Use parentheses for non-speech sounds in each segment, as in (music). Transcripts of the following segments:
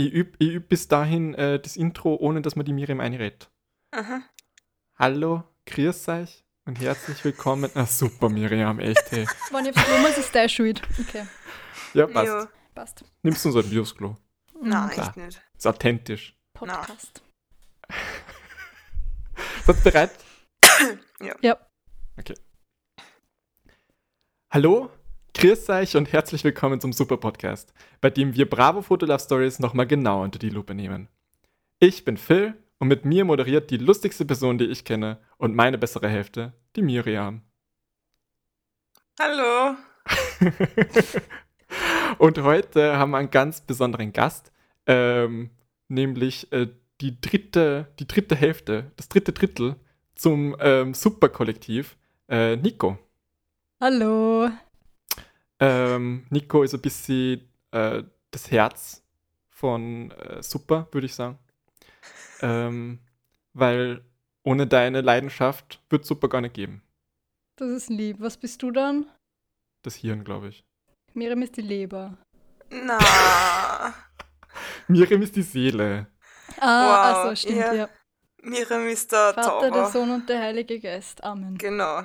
Ich übe üb bis dahin äh, das Intro, ohne dass man die Miriam einredet. Aha. Hallo, grüß euch und herzlich willkommen. Ah, super, Miriam, echt, hey. (laughs) Wenn ich aufs muss, ist der schuld. Okay, Ja, passt. Jo. passt. Nimmst du unser Videosklo? Nein, Klar. echt nicht. Ist authentisch. Podcast. (laughs) Seid bereit? (coughs) Ja. Okay. Hallo, grüß euch und herzlich willkommen zum Super Podcast, bei dem wir Bravo Photo Love Stories nochmal genau unter die Lupe nehmen. Ich bin Phil und mit mir moderiert die lustigste Person, die ich kenne und meine bessere Hälfte, die Miriam. Hallo. (laughs) und heute haben wir einen ganz besonderen Gast, ähm, nämlich äh, die dritte, die dritte Hälfte, das dritte Drittel zum ähm, Superkollektiv, äh, Nico. Hallo. Ähm, Nico ist ein bisschen äh, das Herz von äh, Super, würde ich sagen. Ähm, weil ohne deine Leidenschaft wird Super gar nicht geben. Das ist lieb. Was bist du dann? Das Hirn, glaube ich. Miriam ist die Leber. Na, (laughs) Miriam ist die Seele. Ah, Wow, also stimmt, ja. ja. Miriam ist der Vater, der Zauber. Sohn und der Heilige Geist. Amen. Genau.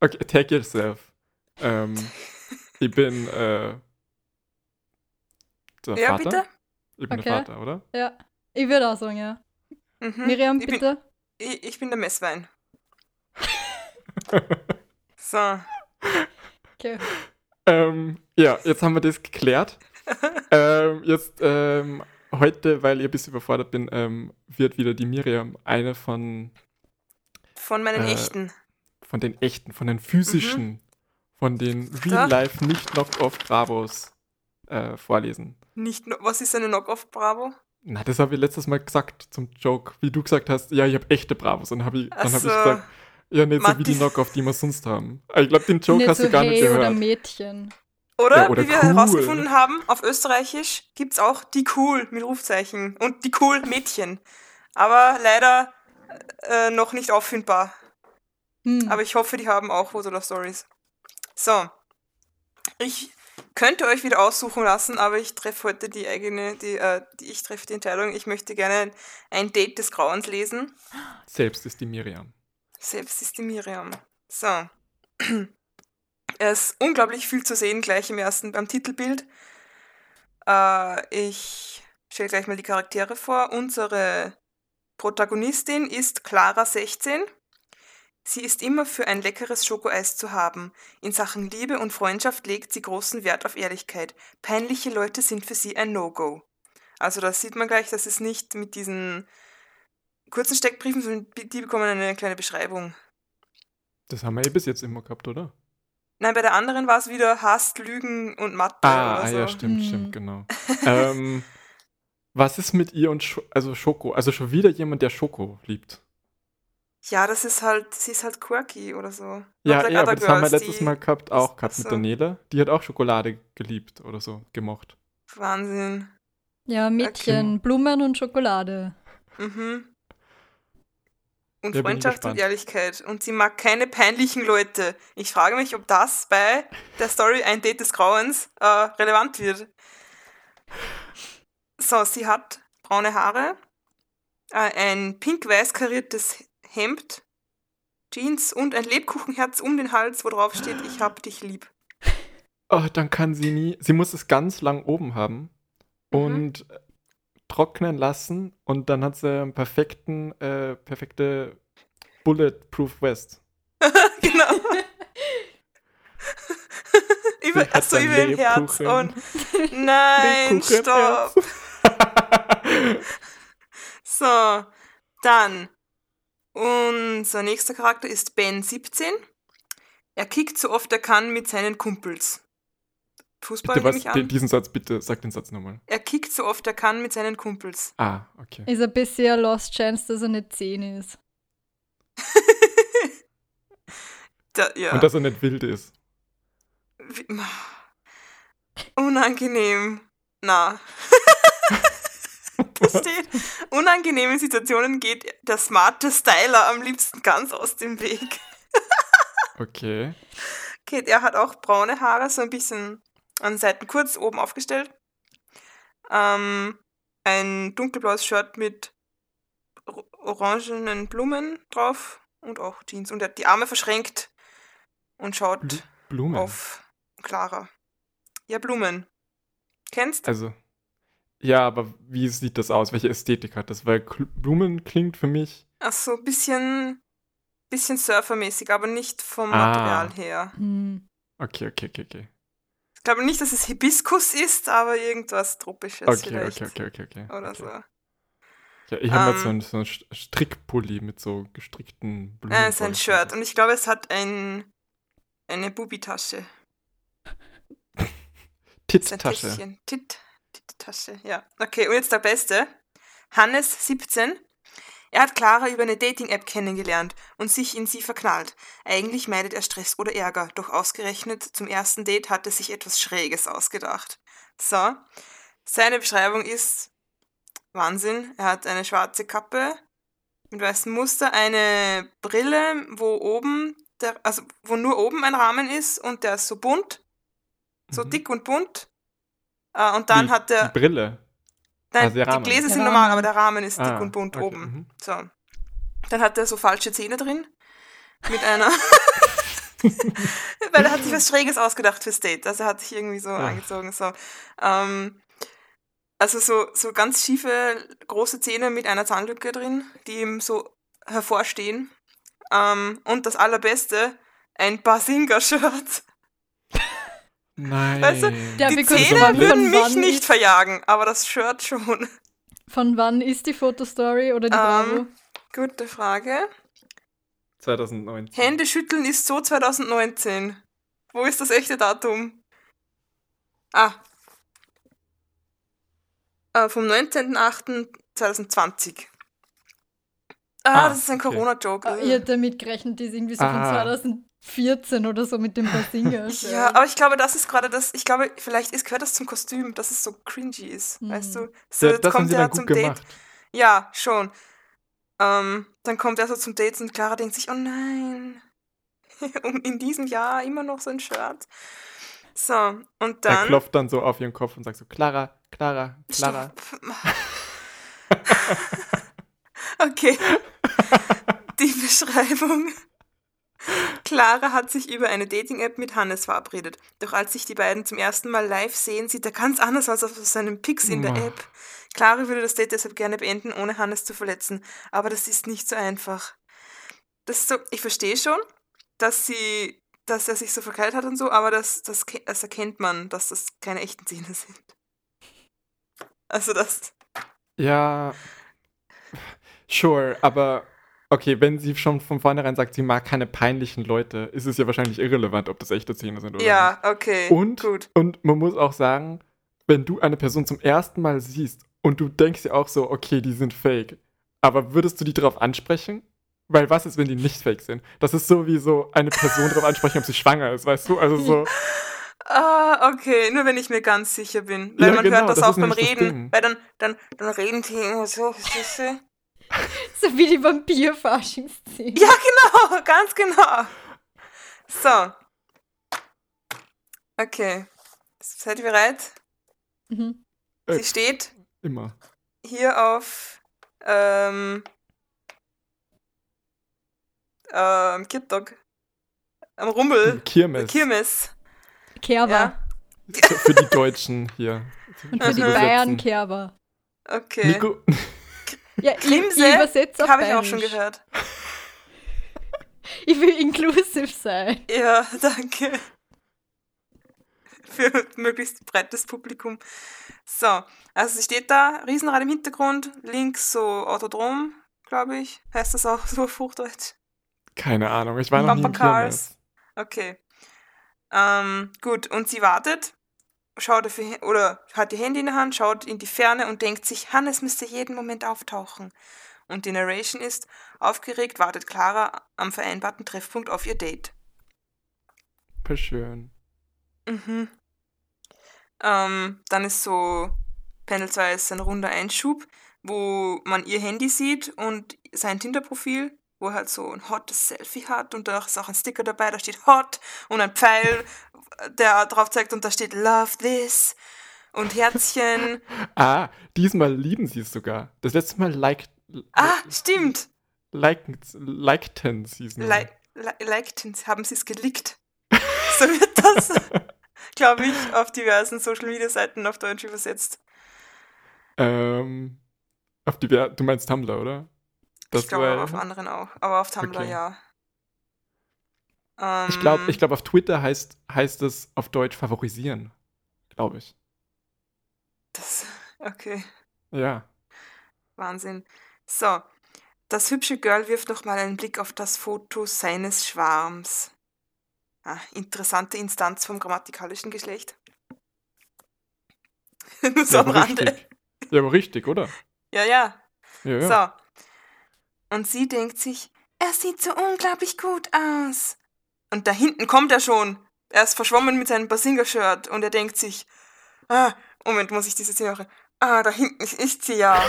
Okay, take yourself. Ähm, (laughs) ich bin äh, der Ja, Vater. bitte? Ich bin Okay. der Vater, oder? Ja. Ich würde auch sagen, ja. Mhm. Miriam, ich Bin, bitte. ich, ich bin der Messwein. (laughs) so. Okay. Ähm, ja, jetzt haben wir das geklärt. (laughs) ähm, jetzt, ähm, heute, weil ich ein bisschen überfordert bin, ähm, wird wieder die Miriam eine von, Von meinen Äh, echten. von den echten, von den physischen, von den Real-Life, nicht Knock-Off-Bravos äh, vorlesen. Nicht was ist eine Knock-Off Bravo? Na, das habe ich letztes Mal gesagt zum Joke, wie du gesagt hast, ja, ich habe echte Bravos. Und dann habe ich, dann hab ich gesagt, ja, nicht so wie Matti. die Knock-Off, die wir sonst haben. Ich glaube, den Joke nicht hast so du gar hey nicht oder gehört. Mädchen. Oder, Ja, oder wie wir cool. herausgefunden haben, auf Österreichisch gibt es auch die cool mit Rufzeichen und die cool Mädchen. Aber leider äh, noch nicht auffindbar. Hm. Aber ich hoffe, die haben auch Foto Stories. So. Ich könnte euch wieder aussuchen lassen, aber ich treffe heute die eigene, die, äh, die ich treffe die Entscheidung. Ich möchte gerne ein Date des Grauens lesen. Selbst ist die Miriam. Selbst ist die Miriam. So. (clears throat) Es ist unglaublich viel zu sehen, gleich im ersten beim Titelbild. Äh, ich stelle gleich mal die Charaktere vor. Unsere Protagonistin ist Clara 16. Sie ist immer für ein leckeres Schokoeis zu haben. In Sachen Liebe und Freundschaft legt sie großen Wert auf Ehrlichkeit. Peinliche Leute sind für sie ein No-Go. Also da sieht man gleich, dass es nicht mit diesen kurzen Steckbriefen, sondern die bekommen eine kleine Beschreibung. Das haben wir eh bis jetzt immer gehabt, oder? Nein, bei der anderen war es wieder Hast, Lügen und Mathe Ah, oder ah so. ja, stimmt, Hm. stimmt, genau. ähm, was ist mit ihr und Scho also Schoko? Also schon wieder jemand, der Schoko liebt. Ja, das ist halt, sie ist halt quirky oder so. Ja, like ja aber das haben wir girls, letztes Mal gehabt, auch gehabt mit so. Nele. Die hat auch Schokolade geliebt oder so, gemocht. Wahnsinn. ja, Mädchen, Blumen und Schokolade. Mhm. Und Ja, Freundschaft und Ehrlichkeit. Und sie mag keine peinlichen Leute. Ich frage mich, ob das bei der Story Ein Date des Grauens äh, relevant wird. So, sie hat braune Haare, äh, ein pink-weiß kariertes Hemd, Jeans und ein Lebkuchenherz um den Hals, wo drauf steht, ich hab dich lieb. Oh, dann kann sie nie, sie muss es ganz lang oben haben Mhm. und äh, trocknen lassen und dann hat sie einen perfekten, äh, perfekte Bulletproof West. (laughs) genau. (laughs) über, achso, über ein Herz und. Nein, stopp! (laughs) So, dann. Unser nächster Charakter ist Ben 17. Er kickt so oft er kann mit seinen Kumpels. Fußball bitte nehme was, ich an. diesen Satz, bitte, sag den Satz nochmal. Er kickt so oft er kann mit seinen Kumpels. Ah, okay. Ist ein bisschen eine Lost Chance, dass er nicht 10 ist. (laughs) Da, ja. Und dass er nicht wild ist. Wie- Unangenehm. Na. (laughs) steht, unangenehme Situationen geht der smarte Styler am liebsten ganz aus dem Weg. Okay. Okay, er hat auch braune Haare, so ein bisschen an den Seiten kurz, oben aufgestellt. Ähm, ein dunkelblaues Shirt mit or- orangenen Blumen drauf und auch Jeans. Und er hat die Arme verschränkt und schaut Bl- Blumen. auf Clara. Ja, Blumen. Kennst? Also, ja, aber wie sieht das aus? Welche Ästhetik hat das? Weil Kl- Blumen klingt für mich. Ach so, bisschen, bisschen surfermäßig, aber nicht vom Ah. Material her. Hm. Okay, okay, okay, okay. Ich glaube nicht, dass es Hibiskus ist, aber irgendwas Tropisches Okay, vielleicht. okay, okay, okay, okay. Oder okay. so. Ja, ich habe Ähm, jetzt so einen so einen St- Strickpulli mit so gestrickten Blumen. Äh, es ist ein. Shirt. Und ich glaube, es hat ein, eine Bubi-Tasche. (laughs) Ein. Täschchen. Tit, Tit-Tasche, ja. Okay, und jetzt der Beste. Hannes, 17. Er hat Clara über eine Dating-App kennengelernt und sich in sie verknallt. Eigentlich meidet er Stress oder Ärger, doch ausgerechnet zum ersten Date hat er sich etwas Schräges ausgedacht. So, seine Beschreibung ist Wahnsinn. Er hat eine schwarze Kappe mit weißem Muster, eine Brille, wo oben, der, also wo nur oben ein Rahmen ist und der ist so bunt, so Mhm. dick und bunt. Äh, und dann die, hat er Die Brille. Nein, Also der die. Gläser Der sind normal, aber der Rahmen ist dick Ah, und bunt okay, oben. mhm. So. Dann hat er so falsche Zähne drin. Mit einer. (laughs) Weil er hat sich was Schräges ausgedacht fürs Date. Also er hat sich irgendwie so Ah. angezogen. So. Ähm, also so, so ganz schiefe, große Zähne mit einer Zahnlücke drin, die ihm so hervorstehen. Ähm, und das allerbeste, ein Basinga-Shirt. Nein. Weißt du, Der Die Zähne würden mich nicht verjagen, aber das Shirt schon. Von wann ist die Fotostory oder die Ähm, Bravo? Gute Frage. 2019. Hände schütteln ist so 2019. Wo ist das echte Datum? Ah. Äh, vom 19.08.2020. Ah, Ah, das ist ein okay. Corona-Joke. Ah, Ich hätte damit gerechnet, die ist irgendwie so von Ah. 2014 oder so mit dem Basinger. (laughs) Ja, aber ich glaube, das ist gerade das. Ich glaube, vielleicht ist, gehört das zum Kostüm, dass es so cringy ist. Hm. Weißt du? So, Ja, jetzt das haben kommt sie er zum gut Date. gemacht. Ja, schon. Ähm, dann kommt er so zum Date und Clara denkt sich, oh nein. und (laughs) in diesem Jahr immer noch so ein Shirt. So, und Er dann. klopft dann so auf ihren Kopf und sagt so, Clara, Clara, Clara. (laughs) Okay. Die Beschreibung. Clara hat sich über eine Dating-App mit Hannes verabredet. Doch als sich die beiden zum ersten Mal live sehen, sieht er ganz anders aus als auf seinen Pics in der. App. Clara würde das Date deshalb gerne beenden, ohne Hannes zu verletzen. Aber das ist nicht so einfach. Das ist so, ich verstehe schon, dass sie, dass er sich so verkleidet hat und so, aber das, das, das erkennt man, dass das keine echten Zähne sind. Also das. Ja, sure, aber okay, wenn sie schon von vornherein sagt, sie mag keine peinlichen Leute, ist es ja wahrscheinlich irrelevant, ob das echte Zähne sind oder Ja, okay. nicht. Und, gut. und man muss auch sagen, wenn du eine Person zum ersten Mal siehst und du denkst dir auch so, okay, die sind fake, aber würdest du die darauf ansprechen? Weil was ist, wenn die nicht fake sind? Das ist so wie so eine Person darauf ansprechen, ob sie schwanger ist, weißt du? Also so, (laughs) Ah, okay. Nur wenn ich mir ganz sicher bin. Weil Ja, man genau, hört das, das auch beim Reden. Weil dann, dann, dann reden die immer so. (laughs) So wie die Vampir-Faschingsszene. Ja, genau. Ganz genau. So. Okay. Seid ihr bereit? Mhm. Äh. Sie steht immer. hier auf ähm, ähm, Kirtag. Am Rummel. Kirmes. Kirmes. Kerber. Ja. Für die Deutschen hier. Und für die Mhm. Bayern Kerber. Okay. Nico, Ja, Klimse Habe ich auch schon gehört. (laughs) Ich will inclusive sein. Ja, (laughs) danke. Für möglichst breites Publikum. So, also sie steht da, Riesenrad im Hintergrund, links so Autodrom, glaube ich. Heißt das auch so auf Hochdeutsch? keine Ahnung, ich war noch nie Bumper im Cars. Okay. Ähm, gut, und sie wartet, schaut auf ihr, oder hat ihr Handy in der Hand, schaut in die Ferne und denkt sich, Hannes müsste jeden Moment auftauchen. Und die Narration ist, aufgeregt wartet Clara am vereinbarten Treffpunkt auf ihr Date. Schön. Mhm. Ähm, dann ist so panelsweise ein runder Einschub, wo man ihr Handy sieht und sein Tinder-Profil, wo er halt so ein hottes Selfie hat und da ist auch ein Sticker dabei, da steht hot und ein Pfeil, der drauf zeigt und da steht love this. und Herzchen. (laughs) Ah, diesmal lieben sie es sogar. Das letzte Mal liked, Ah, stimmt. liked, likten sie es nur. Li li likten, haben sie es gelickt. (laughs) So wird das, (laughs) glaube ich, auf diversen Social Media Seiten auf Deutsch übersetzt. ähm, auf die, du meinst Tumblr, oder? Ich glaube aber auf anderen auch. Aber auf Tumblr Okay. ja. Ähm, Ich glaube, ich glaub, auf Twitter heißt, heißt es auf Deutsch favorisieren. Glaube ich. Das, (laughs) okay, Ja. Wahnsinn. So, das hübsche Girl wirft nochmal einen Blick auf das Foto seines Schwarms. Ah, interessante Instanz vom grammatikalischen Geschlecht. (laughs) Nur so ja, am Rande. richtig. Ja, aber richtig, oder? Ja, ja. Ja, ja. So. Und sie denkt sich, er sieht so unglaublich gut aus. Und da hinten kommt er schon. Er ist verschwommen mit seinem Basinga-Shirt und er denkt sich, ah, Moment, muss ich diese Szene hören? Ah, da hinten ist sie ja.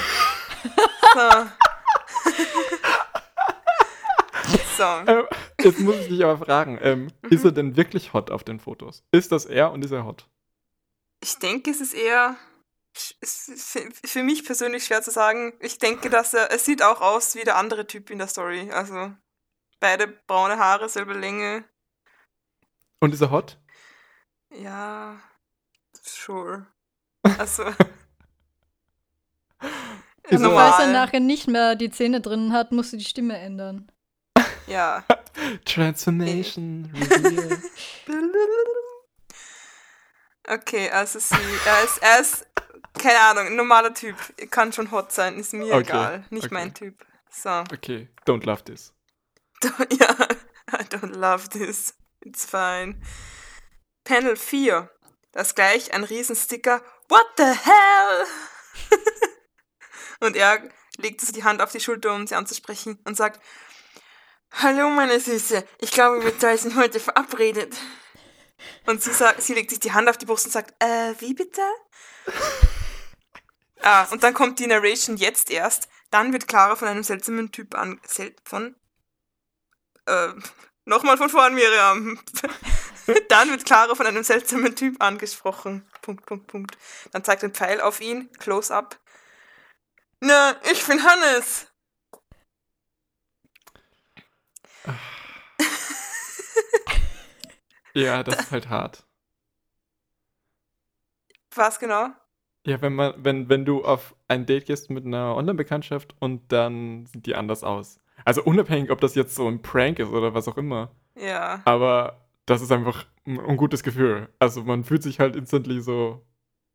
so. (laughs) so. Ähm, jetzt muss ich dich aber fragen, ähm, ist Mhm. er denn wirklich hot auf den Fotos? Ist das er und ist er hot? Ich denke, es ist eher ist für- mich persönlich schwer zu sagen. Ich denke, dass er, es sieht auch aus wie der andere Typ in der Story. Also beide braune Haare, selbe Länge. Und ist er hot? Ja, sure. (laughs) Also. Ist er- Aber falls er normal. nachher nicht mehr die Zähne drin hat, musst du die Stimme ändern. Ja. (laughs) Transformation, Reveal. (laughs) Okay, also sie, er ist, er ist, keine Ahnung, ein normaler Typ. Kann schon hot sein, ist mir Okay, egal. Nicht okay. mein Typ. So. Okay, don't love this. (laughs) Ja, I don't love this. It's fine. Panel 4. Das gleich ein Riesensticker. What the hell? (laughs) und er legt so die Hand auf die Schulter, um sie anzusprechen und sagt, Hallo, meine Süße. Ich glaube, wir zwei sind heute verabredet. Und sie, sagt, sie legt sich die Hand auf die Brust und sagt, äh, wie bitte? Ah, und dann kommt die Narration jetzt erst. Dann wird Clara von einem seltsamen Typ an... Sel von äh, nochmal von vorn, Miriam. (laughs) Dann wird Clara von einem seltsamen Typ angesprochen. Punkt, Punkt, Punkt. Dann zeigt ein Pfeil auf ihn, close up. Na, ich bin Hannes. (laughs) Ja, das ist halt hart. Was genau? Ja, wenn man, wenn, wenn du auf ein Date gehst mit einer Online-Bekanntschaft und dann sieht die anders aus. Also unabhängig, ob das jetzt so ein Prank ist oder was auch immer. Ja. Aber das ist einfach ein ungutes Gefühl. Also man fühlt sich halt instantly so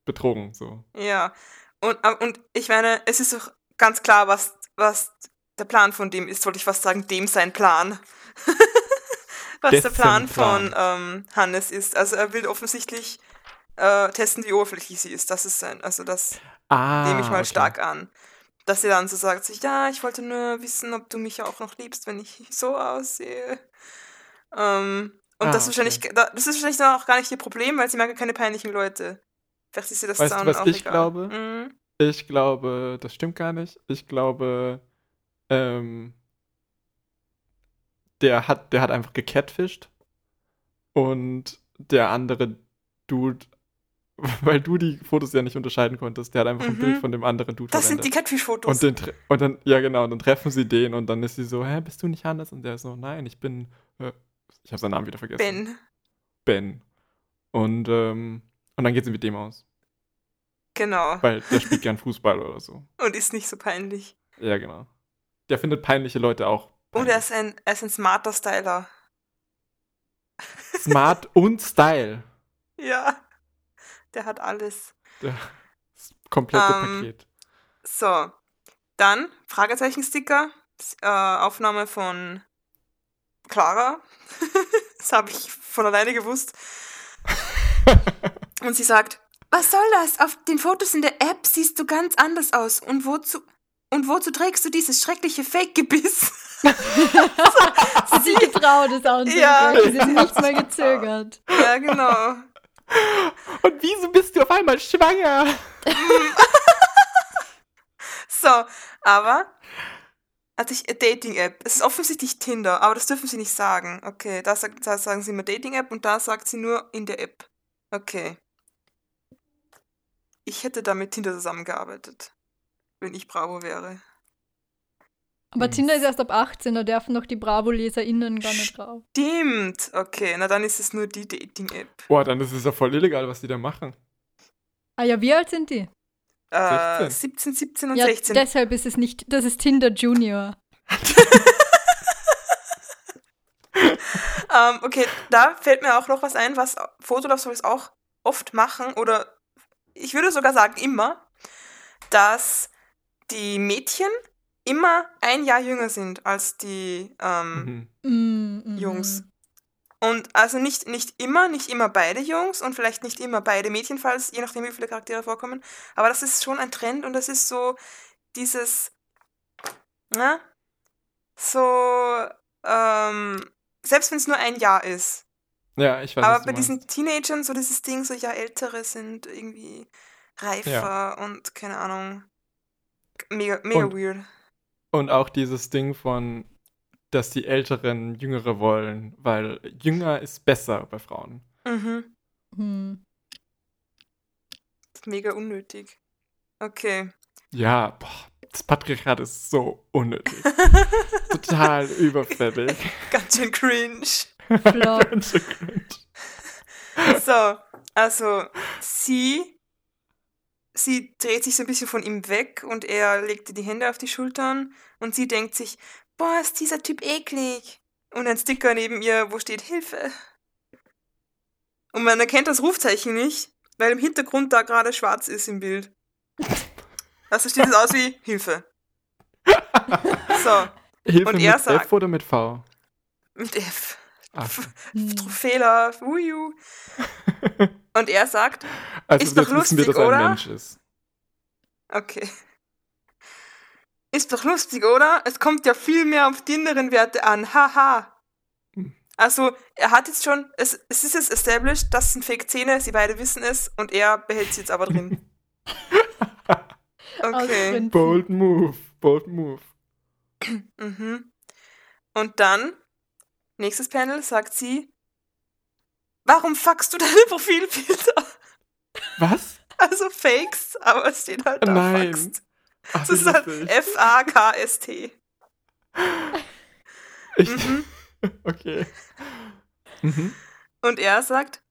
betrogen. So. Ja. Und, und ich meine, es ist doch ganz klar, was, was der Plan von dem ist, wollte ich fast sagen, dem sein Plan. (laughs) was der Dessen Plan, Plan. von ähm, Hannes ist. Also er will offensichtlich äh, testen, wie oberflächlich sie ist. Das ist sein, also das Ah, nehme ich mal okay. stark an. Dass sie dann so sagt, sich, ja, ich wollte nur wissen, ob du mich auch noch liebst, wenn ich so aussehe. Ähm, und Ah, das, ist wahrscheinlich, okay. da- das ist wahrscheinlich dann auch gar nicht ihr Problem, weil sie mag ja keine peinlichen Leute. Vielleicht ist sie das Weißt du, dann was auch ich egal. glaube? Mhm. Ich glaube, das stimmt gar nicht. Ich glaube, ähm, der hat, der hat einfach gecatfischt und der andere Dude, (laughs) weil du die Fotos ja nicht unterscheiden konntest, der hat einfach ein Mhm. Bild von dem anderen Dude Das sind die verwendet. Catfish-Fotos. Und, und dann, ja genau, und dann treffen sie den und dann ist sie so, hä, bist du nicht Hannes? Und der ist so, nein, ich bin, äh, ich habe seinen Namen wieder vergessen. Ben. Ben. Und, ähm, und dann geht sie mit dem aus, Genau. weil der spielt gern Fußball oder so. (laughs) Und ist nicht so peinlich. Ja, genau. Der findet peinliche Leute auch. Und er peinlich. ist ein, er ist ein smarter Styler. Smart und Style. (laughs) Ja. Der hat alles. Der, das komplette Ähm, Paket. So. Dann Fragezeichen-Sticker. Äh, Aufnahme von Clara. (laughs) das habe ich von alleine gewusst. (laughs) Und sie sagt, was soll das? Auf den Fotos in der App siehst du ganz anders aus. Und wozu, und wozu trägst du dieses schreckliche Fake-Gebiss? (laughs) Sie hat sich getraut, es auch Ja. Sie hat nichts mehr gezögert. ja, genau. Und wieso bist du auf einmal schwanger? So, aber also ich, Dating-App. Es ist offensichtlich Tinder, aber das dürfen sie nicht sagen. Okay, da, sagt, da sagen sie immer Dating-App und da sagt sie nur in der App. Okay. ich hätte da mit Tinder zusammengearbeitet, wenn ich Bravo wäre. Aber Hm. Tinder ist erst ab 18, da dürfen noch die Bravo-LeserInnen gar nicht drauf. Stimmt. Okay, na dann ist es nur die Dating-App. Boah, dann ist es ja voll illegal, was die da machen. Ah ja, wie alt sind die? Äh, 16. 17, 17 und ja, 16. deshalb ist es nicht, das ist Tinder Junior. (laughs) Ähm, okay, da fällt mir auch noch was ein, was Fotolove Stories auch oft machen oder ich würde sogar sagen immer, dass die Mädchen immer ein Jahr jünger sind als die ähm, Mhm. Mhm. Jungs. Und also nicht, nicht immer, nicht immer beide Jungs und vielleicht nicht immer beide Mädchen, falls, je nachdem, wie viele Charaktere vorkommen. Aber das ist schon ein Trend und das ist so dieses, na, so, ähm, selbst wenn es nur ein Jahr ist. Ja, ich weiß was Aber bei diesen Teenagern so dieses Ding, so ja, ältere sind irgendwie reifer und keine Ahnung. Mega, mega Und- weird. Und auch dieses Ding von, dass die Älteren Jüngere wollen, weil jünger ist besser bei Frauen. Mhm. Hm. Ist mega unnötig. Okay. Ja, boah, das Patriarchat ist so unnötig. (laughs) Total überfällig. (laughs) Ganz schön cringe. (laughs) Ganz schön cringe. So, also sie, sie dreht sich so ein bisschen von ihm weg und er legt ihr die Hände auf die Schultern und sie denkt sich, boah, ist dieser Typ eklig. Und ein Sticker neben ihr, wo steht Hilfe. Und man erkennt das Rufzeichen nicht, weil im Hintergrund da gerade schwarz ist im Bild. Also steht es aus wie Hilfe. (laughs) So, Hilfe Und er mit sagt- F oder mit V? mit F. Ach, Hm. Fehler, uiu. (laughs) Und er sagt, also Ist doch wissen wir, lustig, dass er oder? ein Mensch ist. Okay. (laughs) Ist doch lustig, oder? Es kommt ja viel mehr auf die inneren Werte an. Haha. Hm. Also, er hat jetzt schon, es, es ist jetzt established, das sind Fake-Zähne, sie beide wissen es und er behält sie jetzt aber drin. (laughs) Okay. Bold move, bold move. Mhm. Und dann, nächstes Panel, sagt sie, warum fuckst du deine (laughs) Profilbilder? Was? Also Fakes, aber es steht halt da Nein. fuckst. Ach, Das wie ist halt. F-A-K-S-T. Ich, Mhm. (laughs) okay. Mhm. Und er sagt,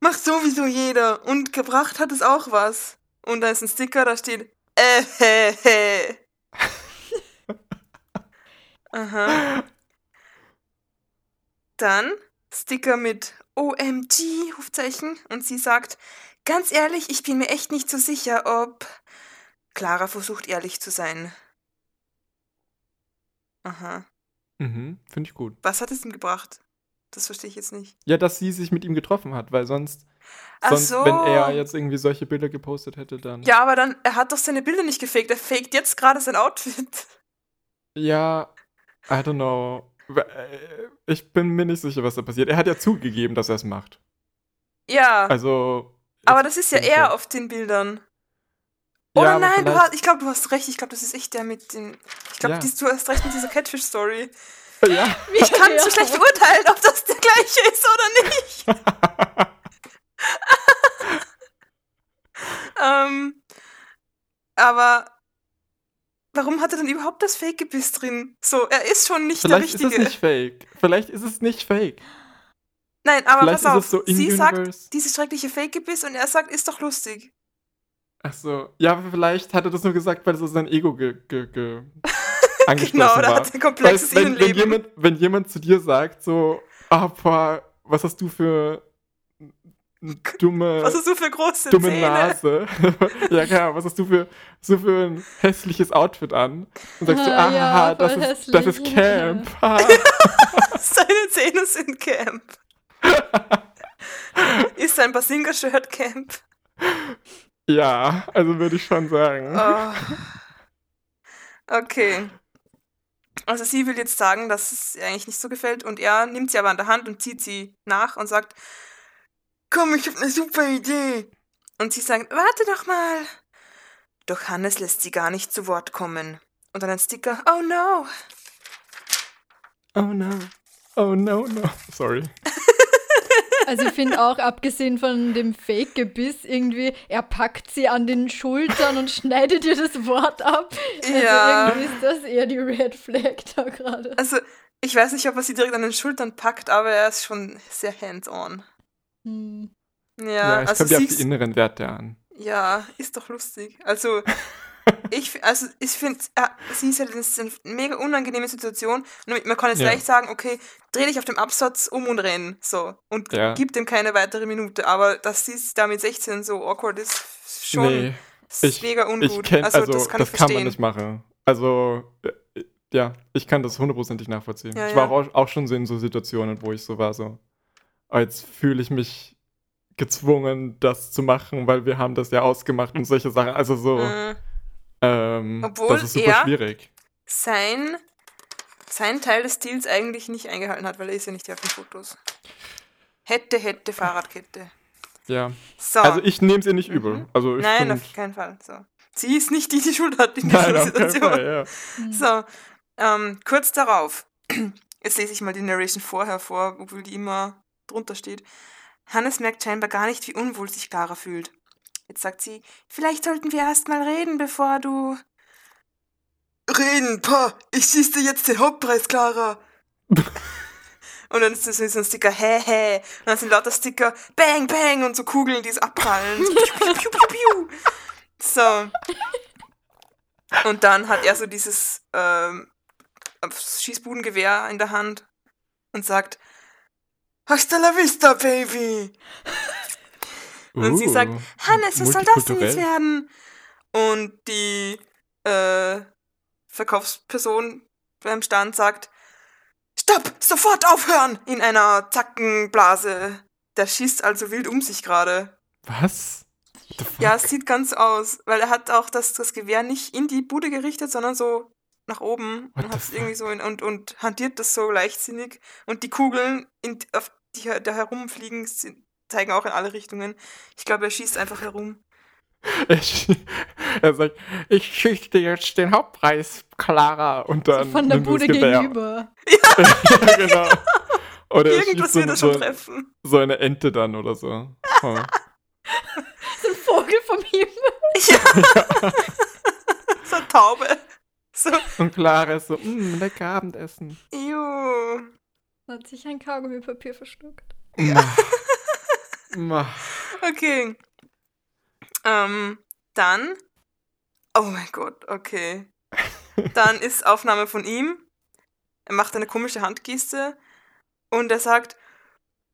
macht sowieso jeder. Und gebracht hat es auch was. Und da ist ein Sticker, da steht, äh, hä, hä. (laughs) Aha. Dann Sticker mit OMG, Rufzeichen. Und sie sagt, ganz ehrlich, ich bin mir echt nicht so sicher, ob... Clara versucht ehrlich zu sein. Aha. Mhm. Finde ich gut. Was hat es ihm gebracht? Das verstehe ich jetzt nicht. Ja, dass sie sich mit ihm getroffen hat, weil sonst, Ach sonst so. wenn er jetzt irgendwie solche Bilder gepostet hätte, dann. Ja, aber dann, er hat doch seine Bilder nicht gefaked. Er faked jetzt gerade sein Outfit. Ja, I don't know. Äh, Ich bin mir nicht sicher, was da passiert. Er hat ja zugegeben, dass er es macht. Ja, Also. aber das ist ja bin ich er auf den Bildern. Ja, Oder aber nein, du hast, ich glaube, du hast recht. Ich glaube, das ist echt der mit dem. Ich glaube, Ja. du hast recht mit dieser Catfish-Story. Ja. (laughs) Ich kann Ja. so schlecht beurteilen, ob das der gleiche ist oder nicht. (laughs) (laughs) ähm, aber warum hat er dann überhaupt das Fake-Gebiss drin? So, er ist schon nicht Vielleicht der ist Richtige. es nicht fake. Vielleicht ist es nicht fake. Nein, aber Vielleicht pass ist auf. so Sie sagt, dieses schreckliche Fake-Gebiss und er sagt, ist doch lustig. Ach so. Ja, aber vielleicht hat er das nur gesagt, weil es aus sein Ego ge ge ge (laughs) angeschlossen Genau, da war. hat er ein komplexes Weißt, wenn, wenn, jemand, wenn jemand zu dir sagt, so, ah, boah, was hast du für dumme, Was hast du für große dumme Zähne? Nase? (laughs) ja, klar, was hast du für, so für ein hässliches Outfit an? Und sagst du, Ah, ah, ja, das, ist, das ist. Camp. (laughs) (laughs) Seine Zähne sind Camp. ist sein Basinga-Shirt Camp. ja, also würde ich schon sagen. Oh. Okay. Also sie will jetzt sagen, dass es ihr eigentlich nicht so gefällt und er nimmt sie aber an der Hand und zieht sie nach und sagt, komm, ich habe eine super Idee. Und sie sagt, warte doch mal. Doch Hannes lässt sie gar nicht zu Wort kommen. Und dann ein Sticker, oh no. Oh no. Oh no, no. Sorry. (laughs) Also ich finde auch, abgesehen von dem Fake-Gebiss, irgendwie, er packt sie an den Schultern und schneidet ihr das Wort ab. Also Ja. irgendwie ist das eher die Red Flag da gerade. Also, ich weiß nicht, ob er sie direkt an den Schultern packt, aber er ist schon sehr hands-on. Hm. Ja, Ja, es also kommt ja auf sie die inneren Werte an. Ja, ist doch lustig. Also, (laughs) ich, also ich finde, sie ist halt in einer mega unangenehme Situation. Und man kann jetzt Ja. leicht sagen, okay, dreh dich auf dem Absatz um und renn. So. Und Ja. gib dem keine weitere Minute. Aber dass sie da mit 16 so awkward ist, ist schon nee, ist ich- mega ich ungut. kenn, also, das kann ich man verstehen. nicht machen. Also, äh, ja, ich kann das hundertprozentig nachvollziehen. Ja, ich war ja. auch, auch schon so in so Situationen, wo ich so war, so, jetzt fühle ich mich gezwungen, das zu machen, weil wir haben das ja ausgemacht und solche Sachen. Also so, Äh, ähm, Obwohl das ist super er- schwierig. sein, sein Teil des Deals eigentlich nicht eingehalten hat, weil er ist ja nicht hier auf den Fotos. Hätte, hätte, Fahrradkette. Ja. So. Also ich nehme es ihr nicht Mhm. übel. Also ich Nein, find- auf keinen Fall. So. Sie ist nicht die, die Schuld hat in dieser Nein, auf keinen Situation. Fall, ja. Hm. So, ähm, kurz darauf, (clears throat) jetzt lese ich mal die Narration vorher vor, obwohl die immer drunter steht. Hannes merkt scheinbar gar nicht, wie unwohl sich Clara fühlt. Jetzt sagt sie, vielleicht sollten wir erst mal reden, bevor du... Reden, pa! Ich schieße dir jetzt den Hauptpreis, Clara! (laughs) Und dann ist so ein Sticker, hä, hä. Und dann sind lauter Sticker, bang, bang, und so Kugeln, die es abprallen. So, piu, piu, piu, piu, piu. So. Und dann hat er so dieses ähm, Schießbudengewehr in der Hand und sagt, Hasta la vista, Baby! Und sie sagt, Uh, Hannes, was soll das denn jetzt werden? Und die äh, Verkaufsperson beim Stand sagt, Stopp, sofort aufhören! In einer Zackenblase. Der schießt also wild um sich gerade. Was? Ja, es sieht ganz aus, weil er hat auch das, das Gewehr nicht in die Bude gerichtet, sondern so nach oben What und, hat's irgendwie so in, und, und hantiert das so leichtsinnig. Und die Kugeln, in, auf die da herumfliegen, sind, zeigen auch in alle Richtungen. Ich glaube, er schießt einfach herum. (laughs) Er, schie- er sagt, ich schieße dir jetzt den Hauptpreis, Clara. Und So dann von der er Bude gegenüber. (laughs) (laughs) ja, genau. Oder er Irgendwas wird so, er schon so, treffen. so eine Ente dann oder so. Oh. So ein Vogel vom Himmel. Ja. so eine Taube. So, Und Clara ist so, mm, lecker Abendessen. juh. Hat sich ein Kaugummipapier verschluckt. Ma. Okay. Ähm, dann. Oh mein Gott, okay. Dann ist Aufnahme von ihm. Er macht eine komische Handgeste und er sagt: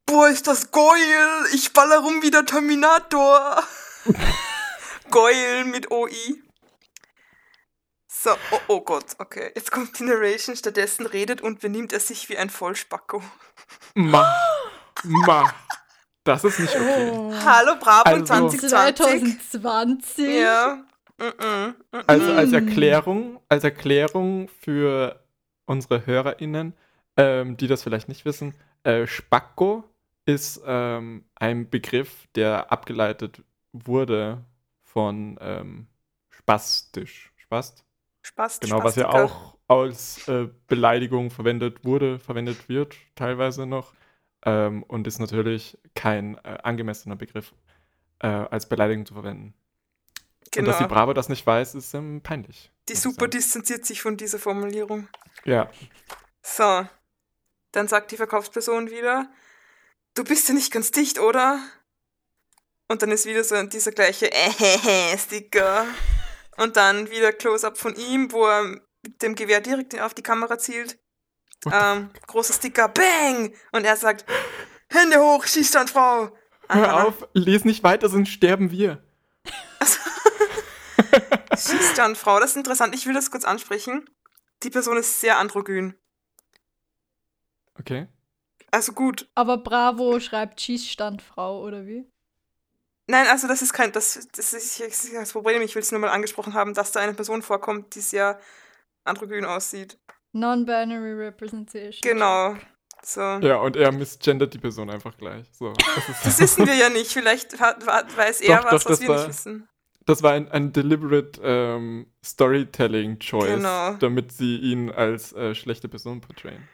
Boah, ist das geil! Ich baller rum wie der Terminator! (laughs) geil mit OI. So, oh, oh Gott, okay. Jetzt kommt die Narration. Stattdessen redet und benimmt er sich wie ein Vollspacko. Ma. Ma. Das ist nicht okay. Oh. Hallo, Bravo Also- 2020. 2020. Ja. Mm -mm, mm Also als. Erklärung, als Erklärung für unsere HörerInnen, ähm, die das vielleicht nicht wissen, äh, Spacko ist ähm, ein Begriff, der abgeleitet wurde von ähm, spastisch. Spast? Spaß. Genau, was ja auch als äh, Beleidigung verwendet wurde, verwendet wird, teilweise noch. Ähm, und ist natürlich kein äh, angemessener Begriff äh, als Beleidigung zu verwenden. Und dass die Genau. Bravo das nicht weiß, ist ähm, peinlich. Die Super sagen. distanziert sich von dieser Formulierung. Ja, So. Dann sagt die Verkaufsperson wieder: Du bist ja nicht ganz dicht, oder? Und dann ist wieder so dieser gleiche (laughs) Sticker. Und dann wieder Close-up von ihm, wo er mit dem Gewehr direkt auf die Kamera zielt. Ähm, großer Sticker, Bang! Und er sagt: Hände hoch, Schießstandfrau! hör Aha. auf, les nicht weiter, sonst sterben wir. (laughs) Schießstandfrau, das ist interessant. Ich will das kurz ansprechen. Die Person ist sehr androgyn. Okay. Also gut. Aber Bravo schreibt Schießstandfrau, oder wie? Nein, also das ist kein, das, das ist das Problem. Ich will es nur mal angesprochen haben, dass da eine Person vorkommt, die sehr androgyn aussieht. Non-binary Representation. Genau. So. Ja, und er misgendert die Person einfach gleich. So, das, ist, Das wissen wir ja nicht. Vielleicht hat, hat, weiß er Doch, was, doch, was das wir war- nicht wissen. das war ein, ein deliberate ähm, Storytelling-Choice, Genau. damit sie ihn als äh, schlechte Person portrayen.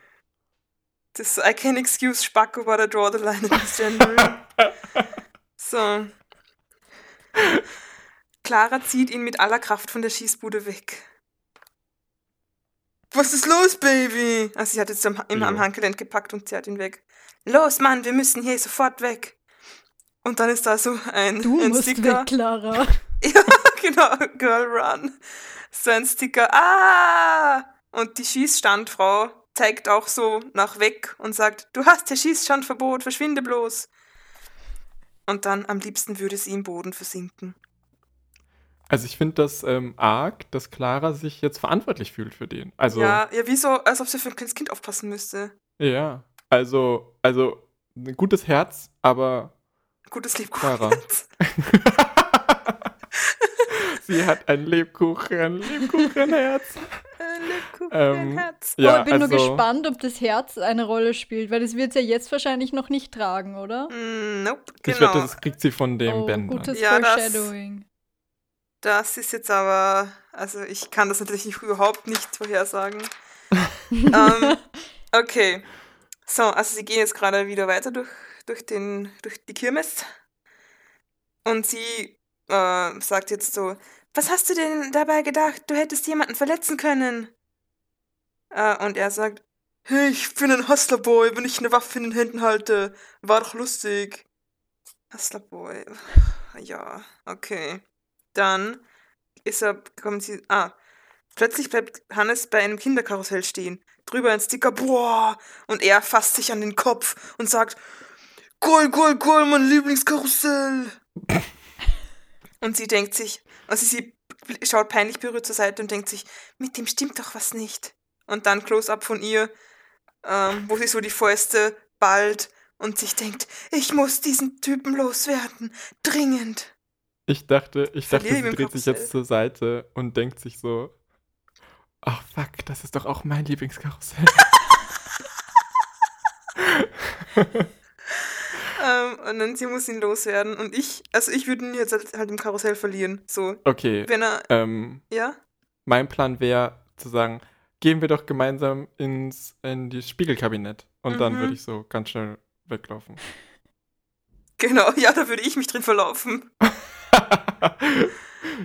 Das I can excuse Spacko, but I draw the line in this gender. (laughs) so. Clara zieht ihn mit aller Kraft von der Schießbude weg. Was ist los, Baby? Also sie hat jetzt am, immer am Ja. Handgelenk gepackt und zerrt ihn weg. Los, Mann, wir müssen hier sofort weg. Und dann ist da so ein, Du ein musst Sticker. weg, Clara. (laughs) Ja, genau, Girl Run. So ein Sticker. Ah! Und die Schießstandfrau zeigt auch so nach weg und sagt, du hast ja Schießstandverbot, verschwinde bloß. Und dann am liebsten würde sie im Boden versinken. Also ich finde das ähm, arg, dass Clara sich jetzt verantwortlich fühlt für den. Also Ja, ja, wieso, als ob sie für ein kleines Kind aufpassen müsste. ja. Also, also ein gutes Herz, aber Gutes Clara. Lebkuchen. (laughs) (laughs) sie hat ein Lebkuchen, ein Lebkuchenherz. (laughs) Ähm. Ja, oh, ich bin nur also- gespannt, ob das Herz eine Rolle spielt, weil das wird ja jetzt wahrscheinlich noch nicht tragen, oder? Mm, Nope, Ich genau. wette, das kriegt sie von dem oh, Bänder. gutes Ja, das- Foreshadowing. Das ist jetzt aber, also ich kann das natürlich überhaupt nicht vorhersagen. (laughs) ähm, okay. So, also sie gehen jetzt gerade wieder weiter durch, durch, den, durch die Kirmes. Und sie äh, sagt jetzt so, was hast du denn dabei gedacht? Du hättest jemanden verletzen können. Äh, und er sagt, hey, ich bin ein Hustlerboy, wenn ich eine Waffe in den Händen halte. War doch lustig. Hustlerboy. Ja, okay. Dann ist er, kommen sie, ah, plötzlich bleibt Hannes bei einem Kinderkarussell stehen. Drüber ein Sticker, boah, und er fasst sich an den Kopf und sagt, Goal, Goal, Goal, mein Lieblingskarussell. und sie denkt sich, also sie schaut peinlich berührt zur Seite und denkt sich, mit dem stimmt doch was nicht. Und dann Close-up von ihr, ähm, wo sie so die Fäuste ballt und sich denkt, ich muss diesen Typen loswerden, dringend. Ich dachte, ich dachte, sie dreht sich jetzt zur Seite und denkt sich so, ach fuck, das ist doch auch mein Lieblingskarussell. (laughs) (laughs) Ähm, und dann sie muss ihn loswerden. Und ich, also ich würde ihn jetzt halt, halt im Karussell verlieren. So, Okay, wenn er, ähm, ja? mein Plan wäre zu sagen, gehen wir doch gemeinsam ins in das Spiegelkabinett. Und dann Mhm. würde ich so ganz schnell weglaufen. (laughs) Genau, ja, da würde ich mich drin verlaufen. (laughs)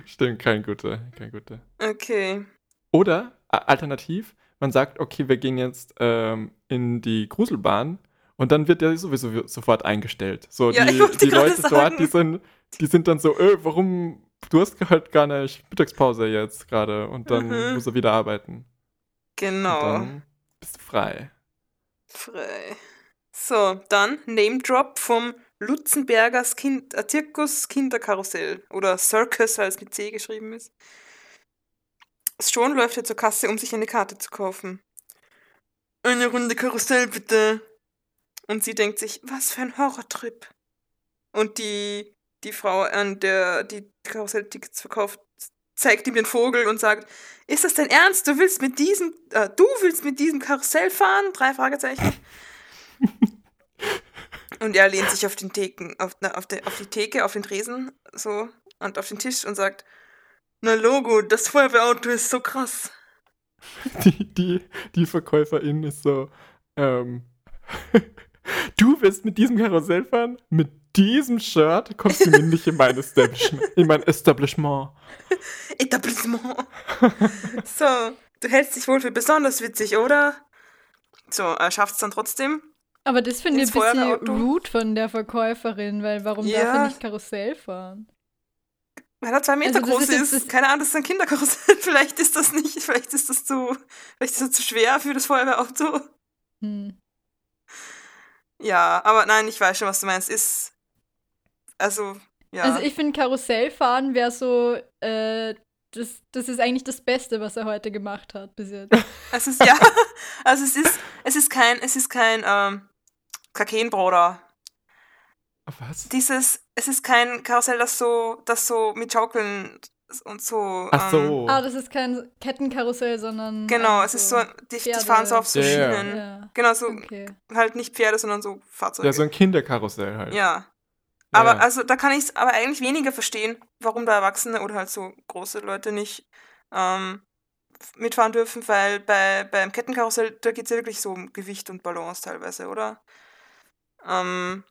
Stimmt, kein guter, kein guter. Okay. Oder alternativ, man sagt, okay, wir gehen jetzt ähm, in die Gruselbahn und dann wird der sowieso wi- sofort eingestellt. So, Ja, die, die Leute dort, sagen. die sind, die sind dann so, äh, warum, du hast halt gar nicht Mittagspause jetzt gerade und dann Mhm. muss er wieder arbeiten. Genau. bist du frei. Frei. So, dann Name Drop vom Lutzenbergers kind, äh, Zirkus Kinderkarussell. Oder Circus, weil es mit C geschrieben ist. Schon läuft er zur Kasse, um sich eine Karte zu kaufen. Eine Runde Karussell, bitte. Und sie denkt sich, was für ein Horrortrip. Und die, die Frau, an der die Karusselltickets verkauft, zeigt ihm den Vogel und sagt, ist das dein Ernst? Du willst mit diesem, äh, du willst mit diesem Karussell fahren? Drei Fragezeichen. (laughs) und er lehnt sich auf den Theken, auf, na, auf, de, auf die Theke, auf den Tresen, so, und auf den Tisch und sagt, na Logo, das Feuerwehrauto ist so krass. Die, die, die Verkäuferin ist so, ähm, du willst mit diesem Karussell fahren? Mit diesem Shirt kommst du mir nicht in mein Establishment. In mein Establishment. (laughs) Etablissement. so, du hältst dich wohl für besonders witzig, oder? So, er schafft es dann trotzdem. Aber das finde ich ein bisschen rude von der Verkäuferin, weil warum darf Ja. er nicht Karussell fahren? Weil er zwei Meter Also groß ist ist. Keine Ahnung, das ist ein Kinderkarussell. (laughs) Vielleicht ist das nicht, vielleicht ist das zu, vielleicht ist das zu schwer für das Feuerwehrauto. Hm. Ja, aber nein, ich weiß schon, was du meinst. Ist, also, ja. Also ich finde Karussellfahren wäre so, äh, das, das ist eigentlich das Beste, was er heute gemacht hat bis jetzt. (laughs) Es ist, ja, (laughs) also es ist, es ist kein, es ist kein, ähm, Kakenbroder. Was? Dieses, es ist kein Karussell, das so, das so mit Schaukeln und so. Ach Ähm, so. Ah, das ist kein Kettenkarussell, sondern genau, ähm, es ist so, die, die fahren so auf so Ja. Schienen. Ja, Genau, so, okay. halt nicht Pferde, sondern so Fahrzeuge. ja, so ein Kinderkarussell halt. Ja. Aber ja. also da kann ich es aber eigentlich weniger verstehen, warum da Erwachsene oder halt so große Leute nicht ähm, mitfahren dürfen, weil bei, beim Kettenkarussell, da geht es ja wirklich so um Gewicht und Balance teilweise, oder? Ähm,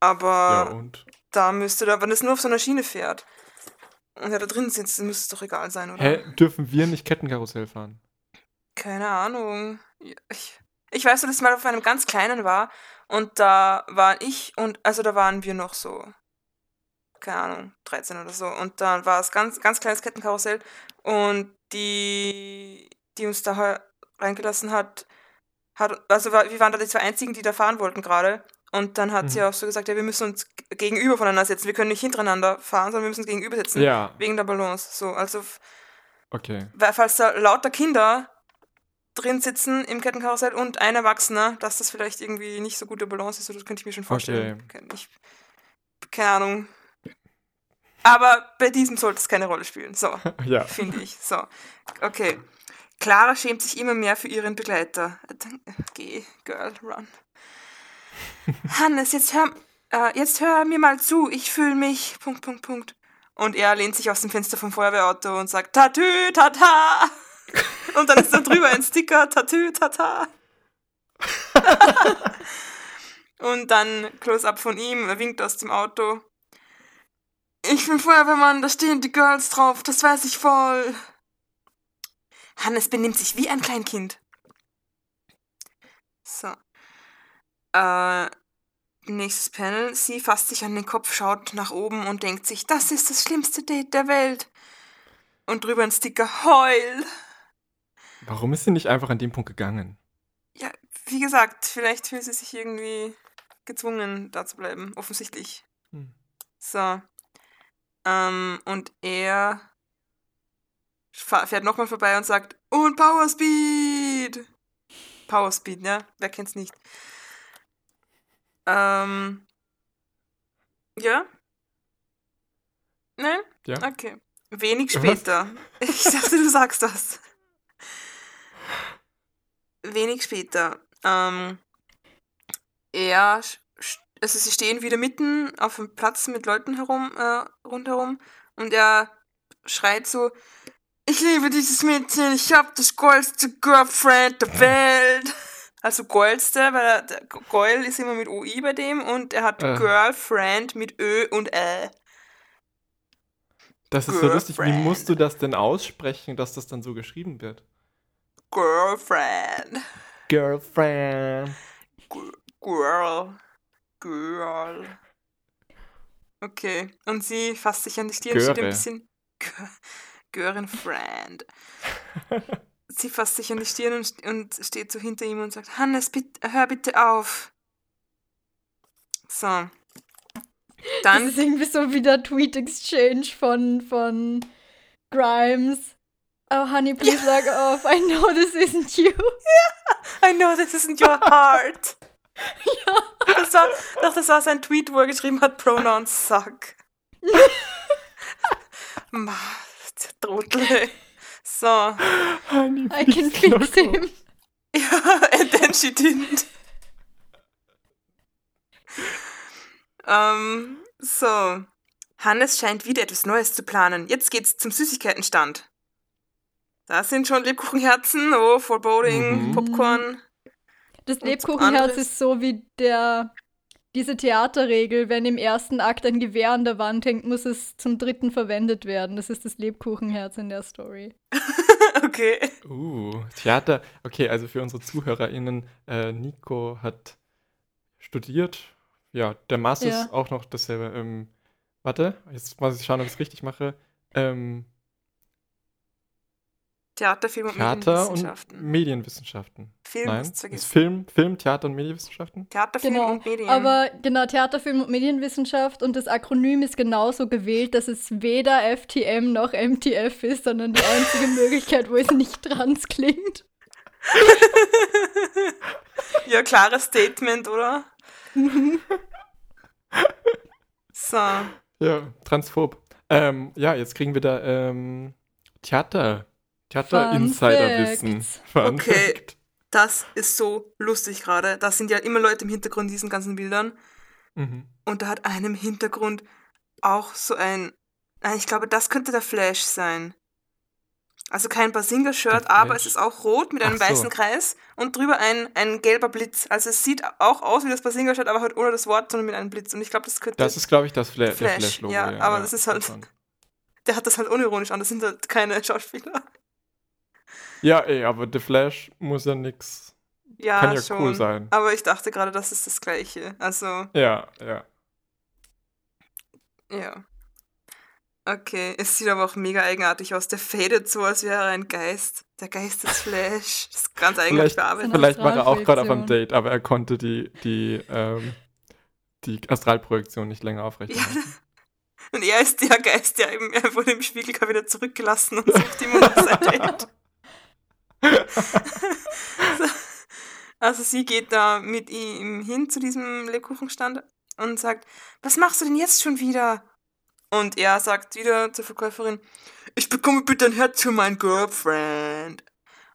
aber Ja, und? da müsste da, wenn es nur auf so einer Schiene fährt und er da drin sitzt, dann müsste es doch egal sein, oder? Hä, dürfen wir nicht Kettenkarussell fahren? Keine Ahnung. Ja, Ich, ich weiß nur, dass ich mal auf einem ganz kleinen war und da war ich und, also da waren wir noch so, keine Ahnung, 13 oder so. Und dann war es ganz, ganz kleines Kettenkarussell und die, die uns da reingelassen hat, hat, also wir waren da die zwei einzigen, die da fahren wollten gerade. Und dann hat sie Mhm. auch so gesagt, ja, wir müssen uns gegenüber voneinander setzen. Wir können nicht hintereinander fahren, sondern wir müssen uns gegenüber setzen. Ja, Wegen der Balance. So, also okay. weil falls da lauter Kinder drin sitzen im Kettenkarussell und ein Erwachsener, dass das vielleicht irgendwie nicht so gute Balance ist, so das könnte ich mir schon vorstellen. Ke- Ich, keine Ahnung. Aber bei diesem sollte es keine Rolle spielen. So, (laughs) Ja. finde ich. So, okay. Clara schämt sich immer mehr für ihren Begleiter. Geh, Girl, run. Hannes, jetzt hör, äh, jetzt hör mir mal zu. Ich fühle mich. Punkt, Punkt, Punkt. Und er lehnt sich aus dem Fenster vom Feuerwehrauto und sagt Tatü, tata. (laughs) Und dann ist da drüber ein Sticker, Tatü, tata. (laughs) und dann Close-up von ihm, er winkt aus dem Auto. Ich bin Feuerwehrmann, da stehen die Girls drauf, das weiß ich voll. Hannes benimmt sich wie ein Kleinkind. So. Äh, nächstes Panel. Sie fasst sich an den Kopf, schaut nach oben und denkt sich, das ist das schlimmste Date der Welt. Und drüber ein Sticker, heul. Warum ist sie nicht einfach an dem Punkt gegangen? Ja, wie gesagt, vielleicht fühlt sie sich irgendwie gezwungen, da zu bleiben. Offensichtlich. Hm. So. Ähm, und er fährt nochmal vorbei und sagt, und Power Speed! Power Speed, ja? Wer kennt's nicht? Ähm. Ja? Nein? Ja. Okay. Wenig später. Ich dachte, du sagst das. Wenig später. Ähm, er, also sie stehen wieder mitten auf dem Platz mit Leuten herum, äh, rundherum und er schreit so, ich liebe dieses Mädchen, ich hab das geilste Girlfriend der Welt. Also geilste, weil er, der Geil ist immer mit OI bei dem und er hat Äh. Girlfriend mit Ö und Ä. Das ist so lustig. Wie Girlfriend. musst du das denn aussprechen, dass das dann so geschrieben wird? Girlfriend. Girlfriend. G- Girl. Girl. Okay. Und sie fasst sich an die Stirn, steht ein bisschen. Görenfriend. (laughs) sie fasst sich an die Stirn und, und steht so hinter ihm und sagt: Hannes, bitte, hör bitte auf. So. Das Dann. ist irgendwie so wie der Tweet-Exchange von, von Grimes. Oh, honey, please log off. I know this isn't you. (laughs) I know this isn't your heart. (laughs) ja. Das war, doch, das war sein Tweet, wo er geschrieben hat: Pronouns suck. (laughs) Ma, Trottel. So. Honey, I can fix him. Ja, (laughs) and then she didn't. ähm, so. Hannes scheint wieder etwas Neues zu planen. Jetzt geht's zum Süßigkeitenstand. Da sind schon Lebkuchenherzen, oh, Foreboding, Mhm. Popcorn. Das Lebkuchenherz ist so wie der diese Theaterregel, wenn im ersten Akt ein Gewehr an der Wand hängt, muss es zum dritten verwendet werden. Das ist das Lebkuchenherz in der Story. (laughs) okay. Uh, Theater. Okay, also für unsere ZuhörerInnen, äh, Nico hat studiert. Ja, der Master Ja. ist auch noch dasselbe. Ähm, warte, jetzt muss ich schauen, ob ich es richtig mache. Ähm, Theater, Film und Theater und Medienwissenschaften. Medienwissenschaften. Film Nein, ist. Film, Film, Theater und Medienwissenschaften? Theater, Film Genau, und Medien. Aber genau, Theater, Film und Medienwissenschaft und das Akronym ist genauso gewählt, dass es weder FTM noch MTF ist, sondern die einzige (laughs) Möglichkeit, wo es nicht trans klingt. (laughs) ja, klares Statement, oder? (laughs) so. Ja, transphob. Ähm, ja, jetzt kriegen wir da ähm, Theater. Theater-Insider-Wissen. Facts. (laughs) Fun Okay. Fact. Das ist so lustig gerade. Da sind ja immer Leute im Hintergrund in diesen ganzen Bildern. Mhm. Und da hat einem Hintergrund auch so ein. Nein, ich glaube, das könnte der Flash sein. Also kein Basinga-Shirt, Der aber es ist auch rot mit einem Ach so. weißen Kreis und drüber ein, ein gelber Blitz. Also es sieht auch aus wie das Basinga-Shirt, aber halt ohne das Wort, sondern mit einem Blitz. Und ich glaube, das könnte. Das ist, glaube ich, das Fla der Flash, Flash-Logo. ja, aber das ist halt- (laughs) der hat das halt unironisch an, das sind halt keine Schauspieler. Ja, ey, aber The Flash muss ja nix. Ja, Kann ja schon. cool sein. Aber ich dachte gerade, das ist das Gleiche. Also, Ja, ja. ja. Okay, es sieht aber auch mega eigenartig aus. Der fadet so, als wäre er ein Geist. Der Geist des Flash. Das ist ganz eigenartig Vielleicht, bearbeitet. vielleicht war er auch gerade auf einem. Date, aber er konnte die, die, ähm, die Astralprojektion nicht länger Ja. aufrechterhalten. Und er ist der Geist, der eben, er wurde im Spiegel wieder zurückgelassen und sucht immer noch sein (laughs) Date. So. (laughs) Also sie geht da mit ihm hin zu diesem Lebkuchenstand und sagt, was machst du denn jetzt schon wieder? Und er sagt wieder zur Verkäuferin, ich bekomme bitte ein Herz für mein Girlfriend.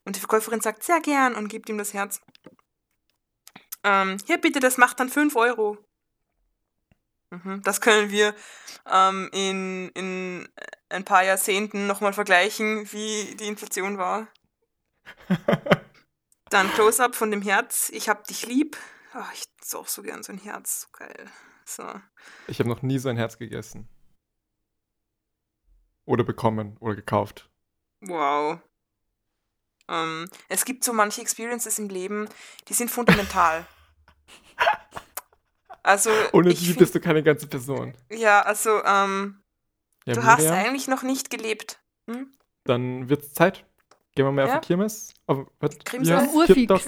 Und die Verkäuferin sagt, sehr gern und gibt ihm das Herz. Ähm, hier bitte, das macht dann 5 Euro. Mhm, das können wir ähm, in, in ein paar Jahrzehnten nochmal vergleichen, wie die Inflation war. (laughs) Dann Close-up von dem Herz. Ich hab dich lieb. Oh, ich hätte auch so gern so ein Herz. So geil. So. Ich habe noch nie so ein Herz gegessen. Oder bekommen oder gekauft. Wow. Ähm, es gibt so manche Experiences im Leben, die sind fundamental. (laughs) Also, Ohne die bist du keine ganze Person. Ja, also, ähm, Ja, du hast eigentlich noch nicht gelebt. Hm? Dann wird's Zeit. Gehen wir mal Ja? auf die Kirmes. Auf, was, Krims wie am? Urfix.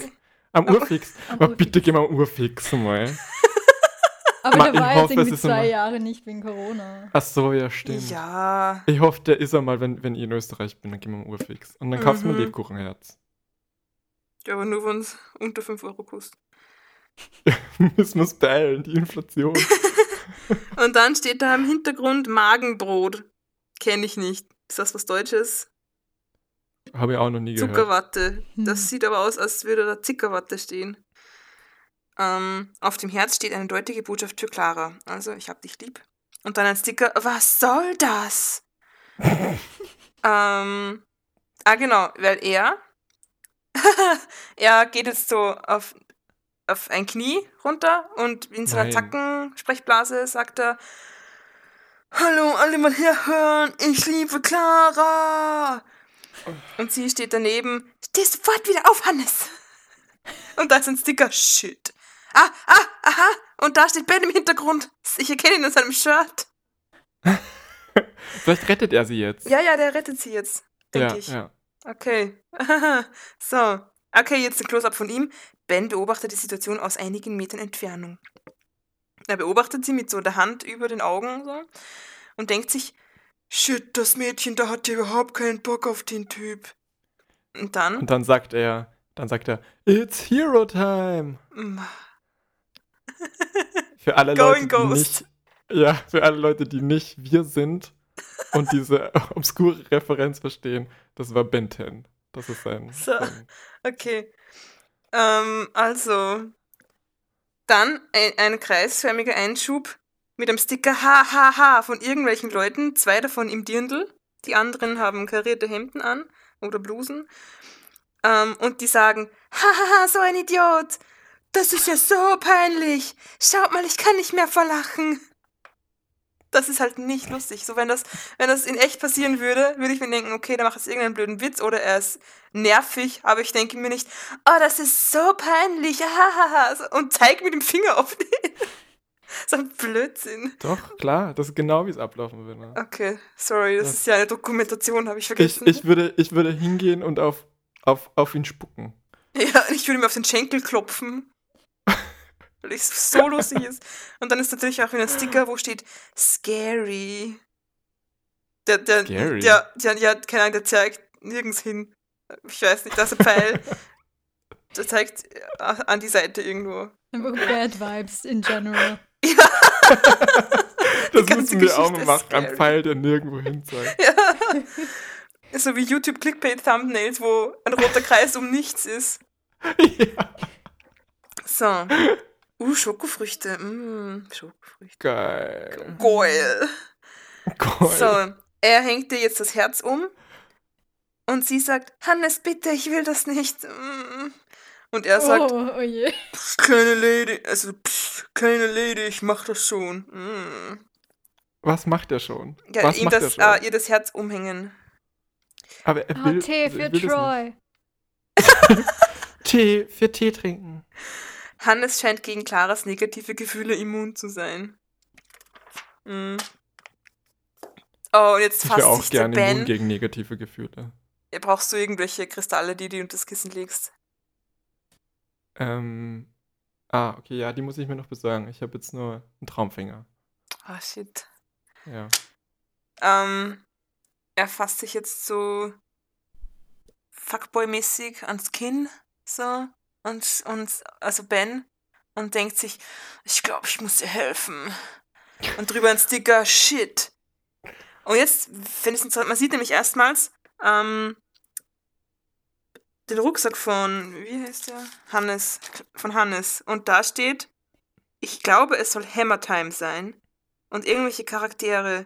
Am Urfix. Am Aber Urfix. bitte geh mal am Urfix mal. (laughs) Aber Ma- der ich war hoffe, jetzt es irgendwie zwei immer- Jahre nicht wegen Corona. Ach so, ja, stimmt. Ja. Ich hoffe, der ist er mal, wenn, wenn ich in Österreich bin, dann gehen wir am Urfix. Und dann kaufst du mir Mhm. ein Lebkuchenherz. Ja, aber nur wenn es unter 5 Euro kostet. (laughs) Müssen wir uns beeilen, die Inflation. (laughs) Und dann steht da im Hintergrund Magenbrot. Kenne ich nicht. Ist das was Deutsches? Habe ich auch noch nie gehört. Zuckerwatte. Das Hm. sieht aber aus, als würde da Zuckerwatte stehen. Ähm, auf dem Herz steht eine deutliche Botschaft für Clara. Also, ich hab dich lieb. Und dann ein Sticker. Was soll das? (laughs) ähm, ah, genau, weil er. (laughs) er geht jetzt so auf, auf ein Knie runter und in seiner. Zackensprechblase sagt er: Hallo, alle mal herhören, ich liebe Clara. Und sie steht daneben. Steh sofort wieder auf, Hannes. Und da ist ein Sticker. Shit. Ah, ah, aha. Und da steht Ben im Hintergrund. Ich erkenne ihn in seinem Shirt. Vielleicht rettet er sie jetzt. Ja, ja, der rettet sie jetzt. Denke ja, ich. ja. Okay. (laughs) so. Okay, jetzt ein Close-up von ihm. Ben beobachtet die Situation aus einigen Metern Entfernung. Er beobachtet sie mit so der Hand über den Augen so, und denkt sich, shit, das Mädchen, da hat ja überhaupt keinen Bock auf den Typ. Und dann, Und dann sagt er, dann sagt er, It's Hero Time. mm, (laughs) Für alle Going Leute, die Ghost. nicht, ja, für alle Leute, die nicht wir sind und diese (laughs) obskure Referenz verstehen, das war Ben 10. Das ist sein. So. sein Okay. Ähm, also. Dann ein, ein kreisförmiger Einschub mit einem Sticker HHH von irgendwelchen Leuten, zwei davon im Dirndl, die anderen haben karierte Hemden an oder Blusen. Ähm, und die sagen, hahaha, so ein Idiot. Das ist ja so peinlich. Schaut mal, ich kann nicht mehr vor Lachen. Das ist halt nicht lustig. So, wenn das, wenn das in echt passieren würde, würde ich mir denken, okay, der macht jetzt irgendeinen blöden Witz oder er ist nervig, aber ich denke mir nicht, oh, das ist so peinlich, ahahaha, so, und zeig mit dem Finger auf den. So ein Blödsinn. Doch, klar, das ist genau, wie es ablaufen würde. Okay, sorry, das Das- ist ja eine Dokumentation, habe ich Ich, vergessen. ich, würde, ich würde hingehen und auf, auf, auf ihn spucken. (laughs) ja, ich würde mir auf den Schenkel klopfen. (laughs) Weil es so lustig ist. Und dann ist natürlich auch wieder ein Sticker, wo steht Scary. Der, der, Scary? Der, der, ja, keine Ahnung, der zeigt nirgends hin. Ich weiß nicht, da ist ein Pfeil. (laughs) Der zeigt äh, an die Seite irgendwo. Einfach Bad Vibes in general. (laughs) Das ganze müssen wir auch machen. Ein. Pfeil, der nirgendwo hin zeigt. (laughs) Ja. So wie YouTube Clickbait Thumbnails, wo ein roter Kreis um nichts ist. ja. So. Uh, Schokofrüchte. Mm, Schokofrüchte. Geil. Geil. Geil. So, er hängt dir jetzt das Herz um. Und sie sagt, Hannes, bitte, ich will das nicht. Mm. Und er sagt, oh, oh je. "Pff, kleine Lady, also pff, kleine Lady, ich mach das schon. Mm. Was macht er schon? Ja, Was ihm macht er das, schon? äh, ihr das Herz umhängen. Aber er Oh, will, Tee er für will. Troy. (laughs) Tee für Tee trinken. Hannes scheint gegen Claras negative Gefühle immun zu sein. Mm. Oh, und jetzt Ich fasst wäre auch sich gerne Ben. immun gegen negative Gefühle. Ja, Brauchst du irgendwelche Kristalle, die du unter das Kissen legst? Ähm. Ah, okay, ja, die muss ich mir noch besorgen. Ich habe jetzt nur einen Traumfänger. Ah, shit. Ja. Ähm, er fasst sich jetzt so Fuckboy-mäßig ans Kinn, so, und, und, also Ben, und denkt sich, ich glaube, ich muss dir helfen. Und drüber ein Sticker, shit. Und jetzt finde ich es interessant, man sieht nämlich erstmals, ähm, den Rucksack von, wie heißt der? Hannes, von Hannes. Und da steht, ich glaube, es soll Hammer Time sein. Und irgendwelche Charaktere,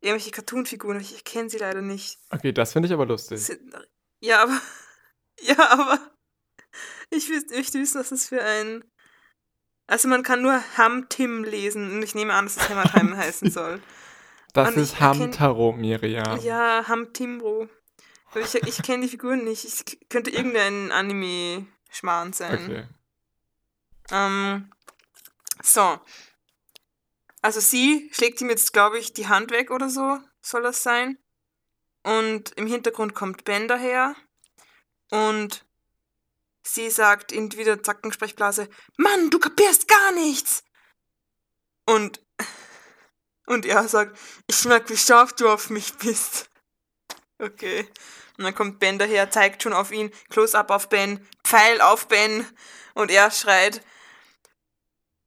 irgendwelche Cartoon-Figuren, ich kenne sie leider nicht. Okay, das finde ich aber lustig. Sind, ja, aber, (laughs) ja, aber, ich will nicht wissen, was das für ein, also man kann nur Ham Tim lesen und ich nehme an, dass es Hammer Time (laughs) heißen soll. Das und ist Hamtaro, Miriam. Ja, Ham Timbro. Aber Ich, ich kenne die Figuren nicht. K- könnte irgendein Anime-Schmarrn sein. Okay. Ähm, so. Also sie schlägt ihm jetzt, glaube ich, die Hand weg oder so, soll das sein. Und im Hintergrund kommt Ben daher. Und sie sagt in wieder Zackensprechblase, Mann, du kapierst gar nichts. Und, (laughs) und er sagt, ich merk, wie scharf du auf mich bist. Okay. Und dann kommt Ben daher, zeigt schon auf ihn, Close-up auf Ben, Pfeil auf Ben. Und er schreit,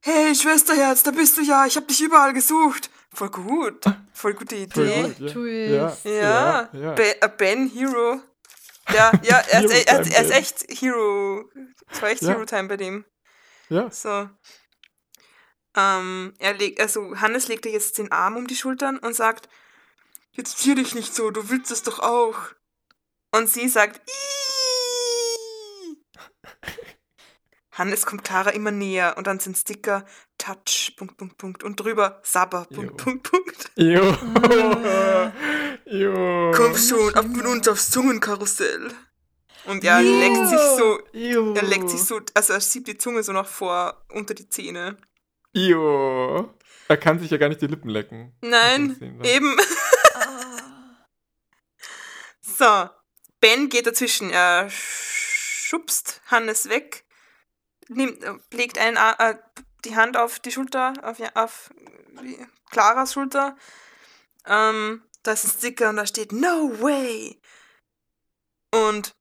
Hey, Schwesterherz, da bist du ja, ich hab dich überall gesucht. Voll gut. Voll gute Voll Idee. gut, ja. Ja, Ja, ja, ja. Be- a Ben Hero. Ja, ja, er ist, er, er ist Ben. echt Hero. Es war echt Ja. Hero Time bei dem. ja. So. Ähm, er legt, also Hannes legt ihr jetzt den Arm um die Schultern und sagt, jetzt zier dich nicht so, du willst es doch auch. Und sie sagt, "Ih." Hannes kommt Clara immer näher und dann sind Sticker Touch, Punkt, Punkt, Punkt und drüber Sabber, Punkt. Punkt, Punkt. Jo. (laughs) Jo. Komm schon, ab mit uns aufs Zungenkarussell. Und er leckt sich so, Jo. er leckt sich so, also er schiebt die Zunge so nach vor, unter die Zähne. Jo. Er kann sich ja gar nicht die Lippen lecken. Nein, wir. eben. So, Ben geht dazwischen. Er schubst Hannes weg, nimmt, äh, legt einen, äh, die Hand auf die Schulter, auf, auf wie- Claras Schulter. Ähm, da ist ein Sticker und da steht No way. Und,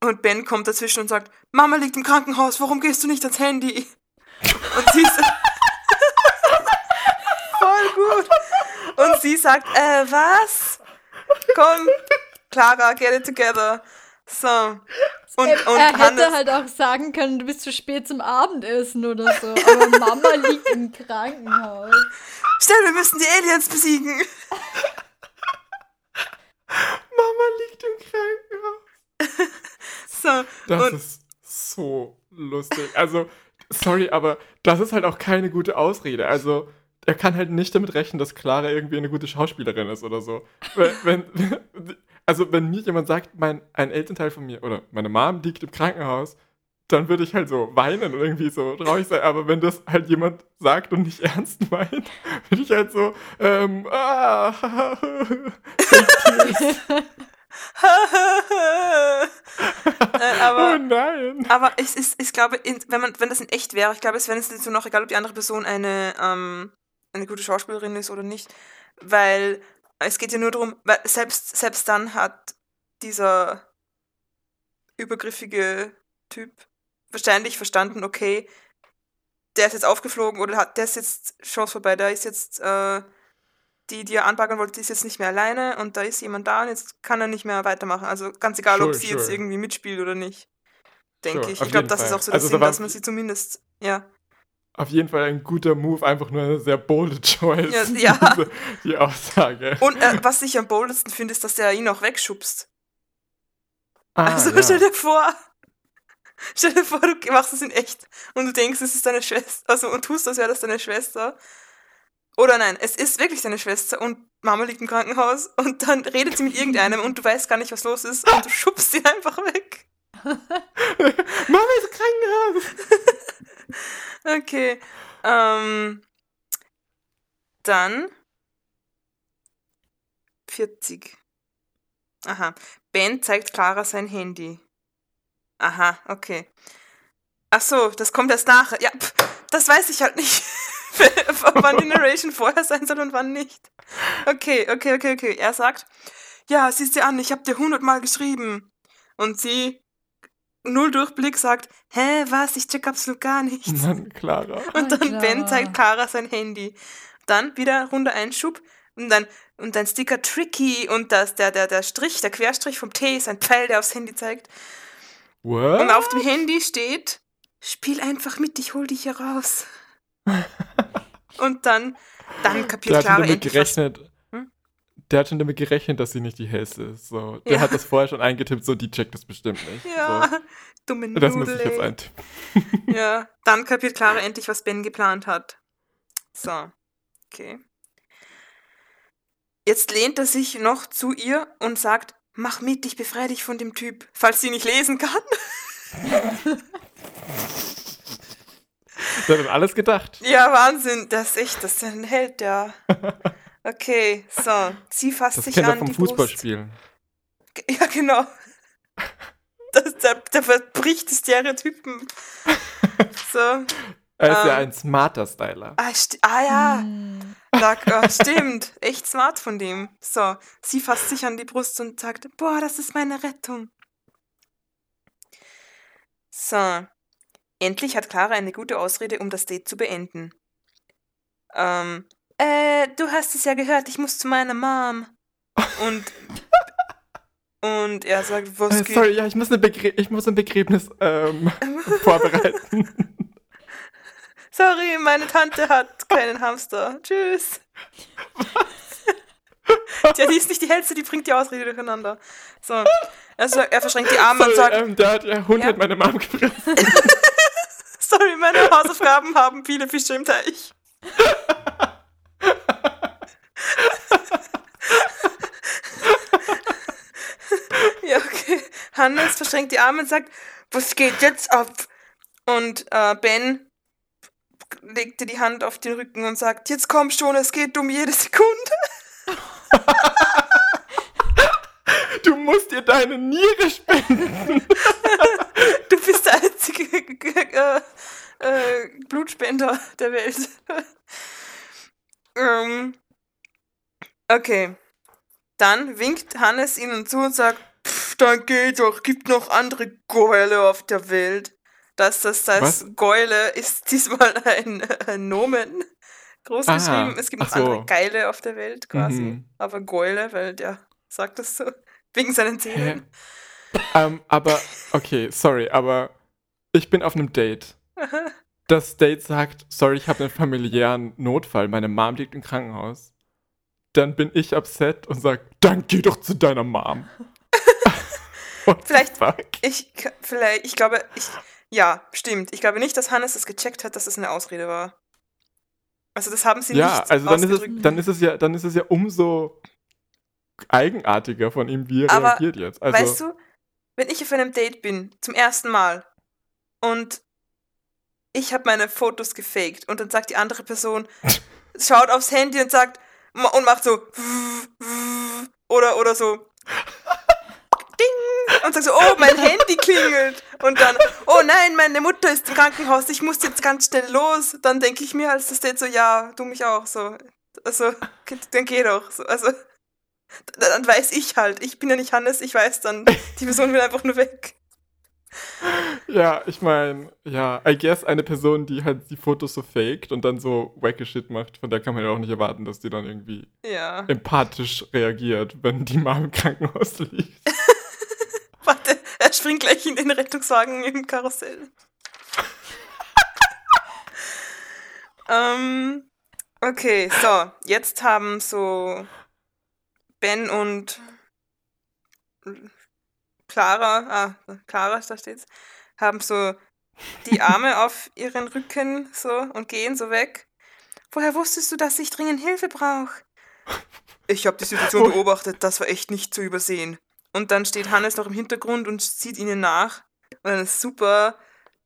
und Ben kommt dazwischen und sagt, Mama liegt im Krankenhaus, warum gehst du nicht ans Handy? Und sie sagt, voll gut. Und sie sagt, äh, was? Komm, Clara, get it together. So. Und, Er, und er hätte Hannes, halt auch sagen können, du bist zu spät zum Abendessen oder so. Aber (laughs) Mama liegt im Krankenhaus. schnell, wir müssen die Aliens besiegen. (laughs) Mama liegt im Krankenhaus. (laughs) So. Das und ist so lustig. Also, sorry, aber das ist halt auch keine gute Ausrede. Also, er kann halt nicht damit rechnen, dass Clara irgendwie eine gute Schauspielerin ist oder so. Wenn, wenn, also, wenn mir jemand sagt, mein, ein Elternteil von mir oder meine Mom liegt im Krankenhaus, dann würde ich halt so weinen und irgendwie so traurig sein. Aber wenn das halt jemand sagt und nicht (laughs) ernst meint, würde ich halt so, ähm, ah, (laughs) äh, oh aber, nein. aber es ist, ich glaube, wenn, man, wenn das in echt wäre, ich glaube, es wäre es so noch egal, ob die andere Person eine, ähm, eine gute Schauspielerin ist oder nicht. Weil es geht ja nur darum, weil selbst, selbst dann hat dieser übergriffige Typ wahrscheinlich verstanden, okay, der ist jetzt aufgeflogen oder hat, der ist jetzt Chance vorbei, da ist jetzt äh, die, die er anbaggern wollte, die ist jetzt nicht mehr alleine und da ist jemand da und jetzt kann er nicht mehr weitermachen. Also ganz egal, ob Sure, sie jetzt sure. irgendwie mitspielt oder nicht. Denke Sure, ich. Ich glaube, das ist Fall. auch so der Also da Sinn, war- dass man sie zumindest, ja. Auf jeden Fall ein guter Move, einfach nur eine sehr bolde Choice. Ja, (laughs) ja. Diese, die Aussage. Und äh, was ich am boldesten finde, ist, dass der ihn auch wegschubst. Ah, also ja. stell dir vor, (laughs) stell dir vor, du machst das in echt und du denkst, es ist deine Schwester, also und tust, als wäre das deine Schwester. Oder nein, es ist wirklich deine Schwester und Mama liegt im Krankenhaus und dann redet sie mit irgendeinem und du weißt gar nicht, was los ist und du schubst sie einfach weg. (laughs) Mama ist im Krankenhaus. Okay. Ähm, dann 40. Aha. Ben zeigt Clara sein Handy. Aha, okay. Ach so, das kommt erst nachher. Ja, pff, das weiß ich halt nicht. (laughs) wann die Narration (laughs) vorher sein soll und wann nicht. Okay, okay, okay, okay. Er sagt, ja, siehst dir an, ich habe dir hundertmal geschrieben. Und sie, null Durchblick, sagt, hä, was, ich check absolut gar nichts. Mann, Clara. (laughs) Und Oh, dann Ben Clara. zeigt Clara sein Handy. Dann wieder Runde Einschub und dann und dann Sticker Tricky und das, der, der, der Strich, der Querstrich vom T ist ein Pfeil, der aufs Handy zeigt. What? Und auf dem Handy steht, spiel einfach mit, ich hol dich hier raus. (laughs) und dann, dann kapiert der hat Clara damit endlich was. gerechnet. Hm? Der hat schon damit gerechnet, dass sie nicht die hellste ist. So. Der Ja. hat das vorher schon eingetippt, so die checkt das bestimmt nicht. Ja, So. dumme Das muss Nudel. ich jetzt eintippen. (laughs) Ja, dann kapiert Clara endlich, was Ben geplant hat. So, okay. Jetzt lehnt er sich noch zu ihr und sagt, mach mit, ich befreie dich von dem Typ, falls sie nicht lesen kann. (laughs) Der hat an alles gedacht. Ja, Wahnsinn, das ist echt, das ist ein Held, ja. (laughs) Okay, so, sie fasst Das sich kennt er an vom die Brust. Fußballspielen. Ja, genau. (laughs) Das, der, der verbricht die Stereotypen. So. (laughs) Er ist ja Ähm. ein smarter Styler. Ah, ah ja. Hm. Sag, oh, (laughs) stimmt, echt smart von dem. So, sie fasst sich an die Brust und sagt, boah, das ist meine Rettung. So, endlich hat Clara eine gute Ausrede, um das Date zu beenden. Ähm, äh, du hast es ja gehört, ich muss zu meiner Mom. Und, (laughs) und er sagt, was Äh, geht? sorry, ja, ich muss, ich muss ein Begräbnis ähm, (laughs) vorbereiten. Sorry, meine Tante hat keinen Hamster. Tschüss. (laughs) Tja, die ist nicht die hellste, die bringt die Ausrede durcheinander. So, also er verschränkt die Arme und sorry, sagt, ähm, der, der Hund Ja. hat meine Mom gefressen. sorry, meine Hausaufgaben haben viele Fische im Teich. ja, okay. Hannes verschränkt die Arme und sagt, was geht jetzt ab? Und äh, Ben legte die Hand auf den Rücken und sagt, jetzt komm schon, es geht um jede Sekunde. (laughs) Du musst dir deine Niere spenden. (laughs) Du bist der einzige äh, äh, Blutspender der Welt. (laughs) ähm, okay. Dann winkt Hannes ihnen zu und sagt, "Pff, dann geht doch, gibt noch andere Gäule auf der Welt. Das, das, das Was? Gäule ist diesmal (laughs) ein, ein Nomen. Groß Aha, geschrieben. Es gibt noch so. andere Geile auf der Welt quasi. Mhm. Aber Gäule, weil der sagt das so. (laughs) Wegen seinen Zähnen. ähm, aber, okay, sorry, aber ich bin auf einem Date. (laughs) Das Date sagt, sorry, ich habe einen familiären Notfall, meine Mom liegt im Krankenhaus. Dann bin ich upset und sag, dann geh doch zu deiner Mom. Vielleicht-? Ich, vielleicht, ich glaube, ich, ja, stimmt. Ich glaube nicht, dass Hannes das gecheckt hat, dass es eine Ausrede war. Also das haben sie Ja, nicht also dann ist, es, dann ist es ja, dann ist es ja umso eigenartiger von ihm, wie er Aber, reagiert jetzt. Also, weißt du, wenn ich auf einem Date bin, zum ersten Mal, und ich habe meine Fotos gefaked und dann sagt die andere Person, (laughs) schaut aufs Handy und sagt, und macht so, oder, oder so, und sagt so, oh, mein Handy klingelt. Und dann, oh nein, meine Mutter ist im Krankenhaus, ich muss jetzt ganz schnell los. Dann denke ich mir als das Date so, ja, du mich auch, so. Also, dann geh doch. So, also, dann weiß ich halt, ich bin ja nicht Hannes, ich weiß dann, die Person will einfach nur weg. ja, ich meine, ja, I guess eine Person, die halt die Fotos so faked und dann so wacky Shit macht, von der kann man ja auch nicht erwarten, dass die dann irgendwie Ja. empathisch reagiert, wenn die Mom im Krankenhaus liegt. Springt gleich in den Rettungswagen im Karussell. (laughs) ähm, okay, so, jetzt haben so Ben und Clara, ah, Clara, da steht's, haben so die Arme (laughs) auf ihren Rücken so und gehen so weg. Woher wusstest du, dass ich dringend Hilfe brauche? (laughs) Ich habe die Situation beobachtet, das war echt nicht zu übersehen. Und dann steht Hannes noch im Hintergrund und sieht ihnen nach. Und ein super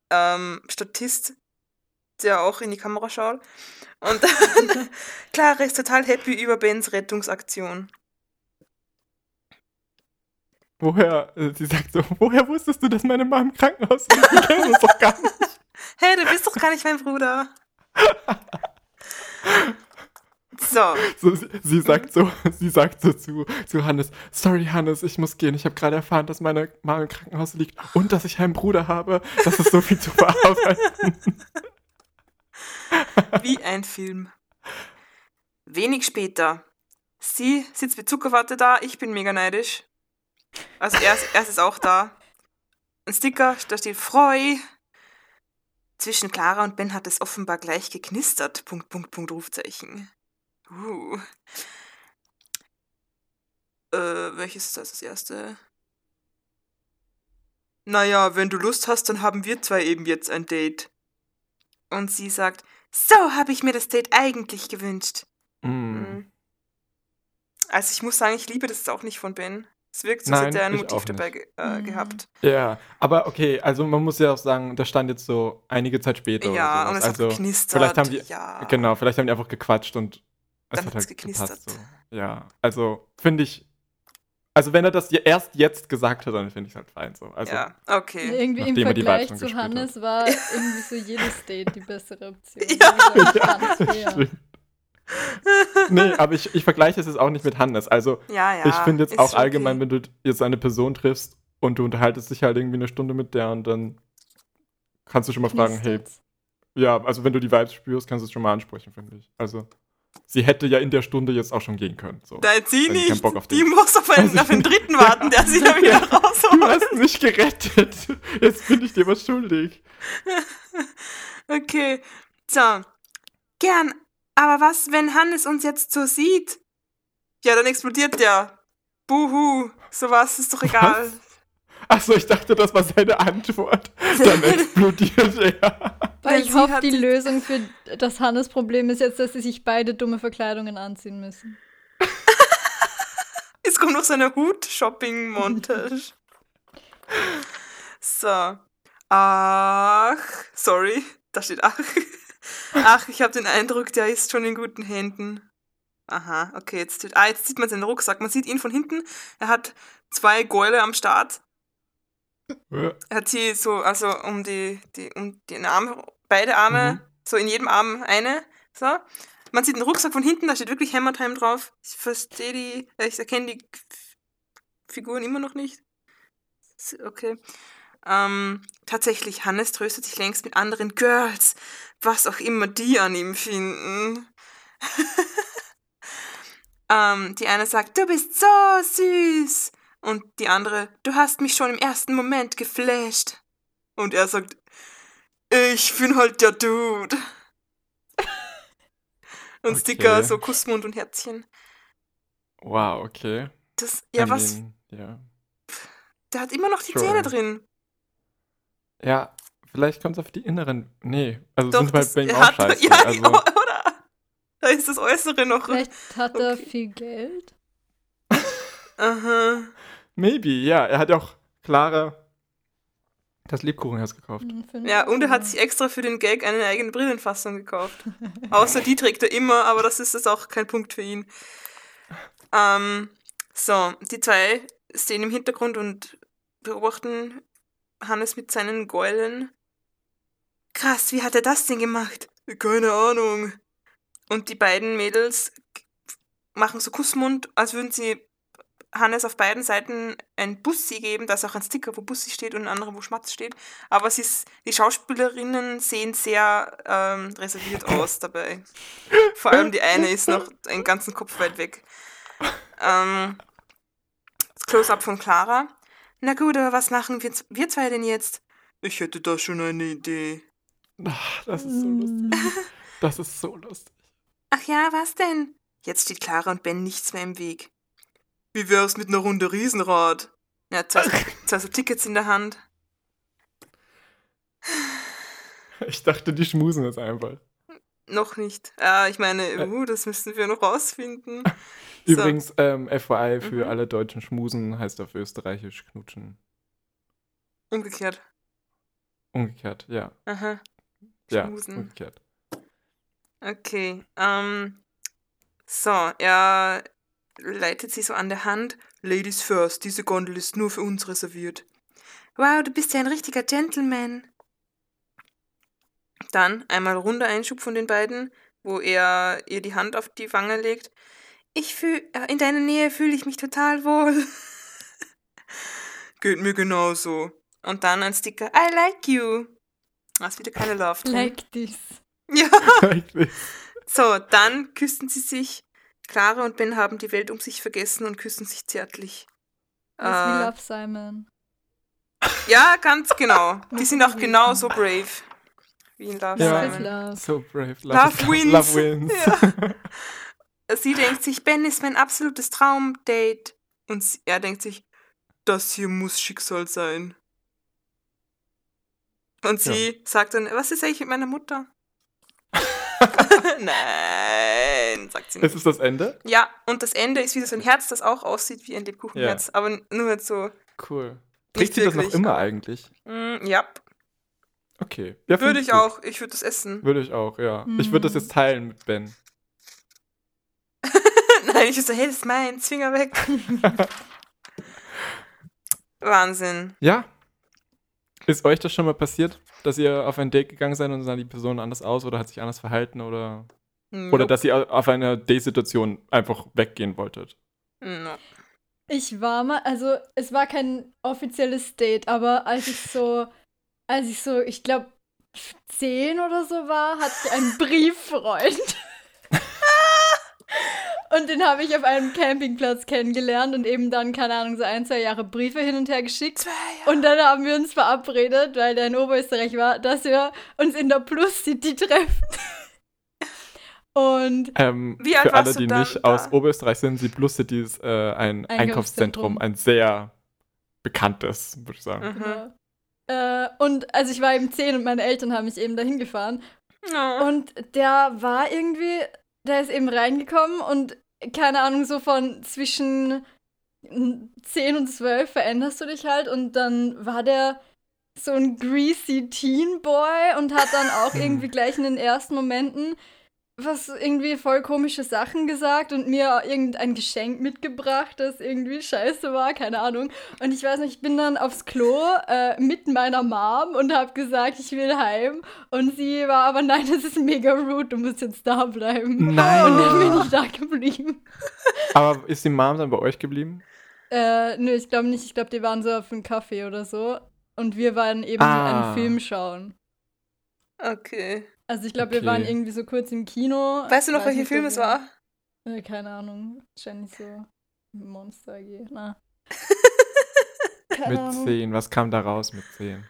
ähm, Statist, der auch in die Kamera schaut. Und dann, (laughs) Clara ist total happy über Bens Rettungsaktion. Woher, äh, sie sagt so, woher wusstest du, dass meine Mama im Krankenhaus ist? Wir kennen uns doch gar nicht. (laughs) Hey, du bist doch gar nicht mein Bruder. (laughs) So. so sie, sie, sagt so, (laughs) sie sagt so zu, zu Hannes, sorry Hannes, ich muss gehen. Ich habe gerade erfahren, dass meine Mama im Krankenhaus liegt und dass ich einen Bruder habe. Das ist so viel zu verarbeiten. (laughs) Wie ein Film. Wenig später. Sie sitzt mit Zuckerwatte da, ich bin mega neidisch. Also er ist, er ist auch da. Ein Sticker, da steht Freu. Zwischen Clara und Ben hat es offenbar gleich geknistert. Punkt, Punkt, Punkt, Rufzeichen. Uh. Äh, welches ist das, das erste? Naja, wenn du Lust hast, dann haben wir zwei eben jetzt ein Date. Und sie sagt, so habe ich mir das Date eigentlich gewünscht. Mm. Also ich muss sagen, ich liebe das auch nicht von Ben. Es wirkt so, als hätte er ein Motiv dabei ge äh, Mhm. gehabt. Ja, aber okay, also man muss ja auch sagen, das stand jetzt so einige Zeit später. Ja, oder und es sowas. hat also, geknistert. vielleicht haben die- ja. Genau, vielleicht haben die einfach gequatscht und Dann hat halt geknistert. gepasst. So. Ja, also finde ich, also wenn er das erst jetzt gesagt hat, dann finde ich es halt fein so. Also, ja, okay. Irgendwie im er Vergleich zu gespielt hat. Hannes war (laughs) irgendwie so jedes Date die bessere Option. (laughs) Ja. Fair. stimmt. nee, aber ich, ich vergleiche es jetzt auch nicht mit Hannes. Also Ja, ja. ich finde jetzt ist auch allgemein, okay. wenn du jetzt eine Person triffst und du unterhaltest dich halt irgendwie eine Stunde mit der und dann kannst du schon mal fragen, hey, ja, also wenn du die Vibes spürst, kannst du es schon mal ansprechen, finde ich. Also sie hätte ja in der Stunde jetzt auch schon gehen können. So. Nein, sie keinen nicht. Bock auf die muss auf einen, Also auf den dritten warten, der sie dann (laughs) wieder Ja, Du rausholt. hast mich gerettet. Jetzt bin ich dir was schuldig. (laughs) Okay. So. Gern. Aber was, wenn Hannes uns jetzt so sieht? Ja, dann explodiert der. Buhu. Sowas ist doch egal. Achso, ich dachte, das war seine Antwort. Dann (laughs) explodiert er. Denn ich hoffe, die Lösung für das Hannes-Problem ist jetzt, dass sie sich beide dumme Verkleidungen anziehen müssen. (laughs) Jetzt kommt noch so eine Hut-Shopping-Montage. so. Ach, sorry, da steht ach. Ach, ich habe den Eindruck, der ist schon in guten Händen. Aha, okay, jetzt, steht, ah, jetzt sieht man seinen Rucksack. Man sieht ihn von hinten. Er hat zwei Gäule am Start. Er hat sie so, also um die, die um den Arm, beide Arme, Mhm. so in jedem Arm eine. So. Man sieht den Rucksack von hinten, da steht wirklich Hammer Time drauf. Ich verstehe die, äh, ich erkenne die Figuren immer noch nicht. Okay. Ähm, tatsächlich, Hannes tröstet sich längst mit anderen Girls, was auch immer die an ihm finden. (laughs) ähm, die eine sagt, du bist so süß. Und die andere, du hast mich schon im ersten Moment geflasht. Und er sagt, ich bin halt der Dude. Und Okay. Sticker, so Kussmund und Herzchen. Wow, okay. Das, ja, I was? mean, ja. Der hat immer noch die Sure. Zähne drin. ja, vielleicht kommt es auf die inneren. Nee, also Doch, sind bei das- Bang er auch hat, scheiße. ja, also, oder? Da ist das Äußere noch. Vielleicht hat er Okay. viel Geld. Aha. (laughs) maybe, ja. Er hat ja auch Clara das Lebkuchenherz gekauft. Hm, fünf Ja, und er hat sich extra für den Gag eine eigene Brillenfassung gekauft. Außer die trägt er immer, aber das ist jetzt auch kein Punkt für ihn. Ähm, so, die zwei stehen im Hintergrund und beobachten Hannes mit seinen Gäulen. Krass, wie hat er das denn gemacht? Keine Ahnung. Und die beiden Mädels machen so Kussmund, als würden sie Hannes auf beiden Seiten ein Bussi geben. Da ist auch ein Sticker, wo Bussi steht und ein anderer, wo Schmatz steht. Aber sie ist, die Schauspielerinnen sehen sehr ähm, reserviert (laughs) aus dabei. Vor allem die eine ist noch einen ganzen Kopf weit weg. Ähm, das Close-up von Clara. Na gut, aber was machen wir, wir zwei denn jetzt? Ich hätte da schon eine Idee. Ach, das ist so lustig. (laughs) Das ist so lustig. Ach ja, was denn? Jetzt steht Clara und Ben nichts mehr im Weg. Wie wär's mit einer Runde Riesenrad? Ja, (laughs) zwei so Tickets in der Hand. Ich dachte, die schmusen jetzt einfach. Noch nicht. Ja, ich meine, uh, das müssten wir noch rausfinden. So. (laughs) Übrigens, ähm, FYI, für Mhm. alle deutschen Schmusen heißt auf Österreichisch knutschen. Umgekehrt. Umgekehrt, ja. Aha. Ja, Schmusen. umgekehrt. Okay. Ähm, so, er leitet sie so an der Hand. Ladies first, diese Gondel ist nur für uns reserviert. Wow, du bist ja ein richtiger Gentleman. Dann einmal runder Einschub von den beiden, wo er ihr die Hand auf die Wange legt. Ich fühl, äh, in deiner Nähe fühle ich mich total wohl. (laughs) Geht mir genauso. Und dann ein Sticker, I like you. Das ist wieder keine Love. drin. Like this. (laughs) Ja. (laughs) Eigentlich. So, dann küssten sie sich. Clara und Ben haben die Welt um sich vergessen und küssen sich zärtlich. Das ist wie Äh, Love Simon. ja, ganz genau. Die sind auch (laughs) genauso brave wie in Love Ja. Love Simon. love. So brave. Love is- wins. Love wins. (laughs) Sie denkt sich, Ben ist mein absolutes Traumdate. Und er denkt sich, das hier muss Schicksal sein. Und sie sagt dann, was ist eigentlich mit meiner Mutter? (laughs) Nein, sagt sie nicht. Ist es das Ende? Ja, und das Ende ist wieder so ein Herz, das auch aussieht wie ein Lebkuchenherz, aber nur halt so. Cool. Trägt sie das noch immer aber- eigentlich? Mm, ja, Okay. Ja, würde ich gut. auch. Ich würde das essen. Würde ich auch, ja. Ich würde das jetzt teilen mit Ben. (laughs) Nein, ich würde so, hey, das ist meins, Finger weg. (laughs) Wahnsinn. Ja. Ist euch das schon mal passiert, dass ihr auf ein Date gegangen seid und sah die Person anders aus oder hat sich anders verhalten oder, oder Nope. dass ihr auf einer Date-Situation einfach weggehen wolltet? No. Ich war mal, also es war kein offizielles Date, aber als ich so, als ich so, ich glaube, zehn oder so war, hatte ich einen Brieffreund. Und den habe ich auf einem Campingplatz kennengelernt und eben dann, keine Ahnung, so ein, zwei Jahre Briefe hin und her geschickt. Und dann haben wir uns verabredet, weil der in Oberösterreich war, dass wir uns in der Plus City treffen. (laughs) Und Ähm, Wie alt für alle, die nicht da? aus Oberösterreich sind, die Plus City ist äh, ein Einkaufszentrum. Einkaufszentrum, ein sehr bekanntes, würde ich sagen. Mhm. Genau. Äh, und also ich war eben zehn und meine Eltern haben mich eben dahin gefahren. No. Und der war irgendwie, der ist eben reingekommen und keine Ahnung, so von zwischen 10 und 12 veränderst du dich halt. Und dann war der so ein greasy Teen Boy und hat dann auch (laughs) irgendwie gleich in den ersten Momenten was irgendwie voll komische Sachen gesagt und mir irgendein Geschenk mitgebracht, das irgendwie scheiße war, keine Ahnung. Und ich weiß nicht, ich bin dann aufs Klo äh, mit meiner Mom und habe gesagt, ich will heim. Und sie war aber, nein, das ist mega rude, du musst jetzt da bleiben. Nein. Und dann bin ich da geblieben. Aber ist die Mom dann bei euch geblieben? Äh, nö, ich glaube nicht. Ich glaube, die waren so auf einem Kaffee oder so. Und wir waren eben so Ah. einen Film schauen. Okay. Also ich glaube, Okay. wir waren irgendwie so kurz im Kino. Weißt du noch, welcher Film es war? Äh, keine Ahnung. Wahrscheinlich so Monster AG. Na. (laughs) Mit Ahnung. 10. Was kam da raus mit 10?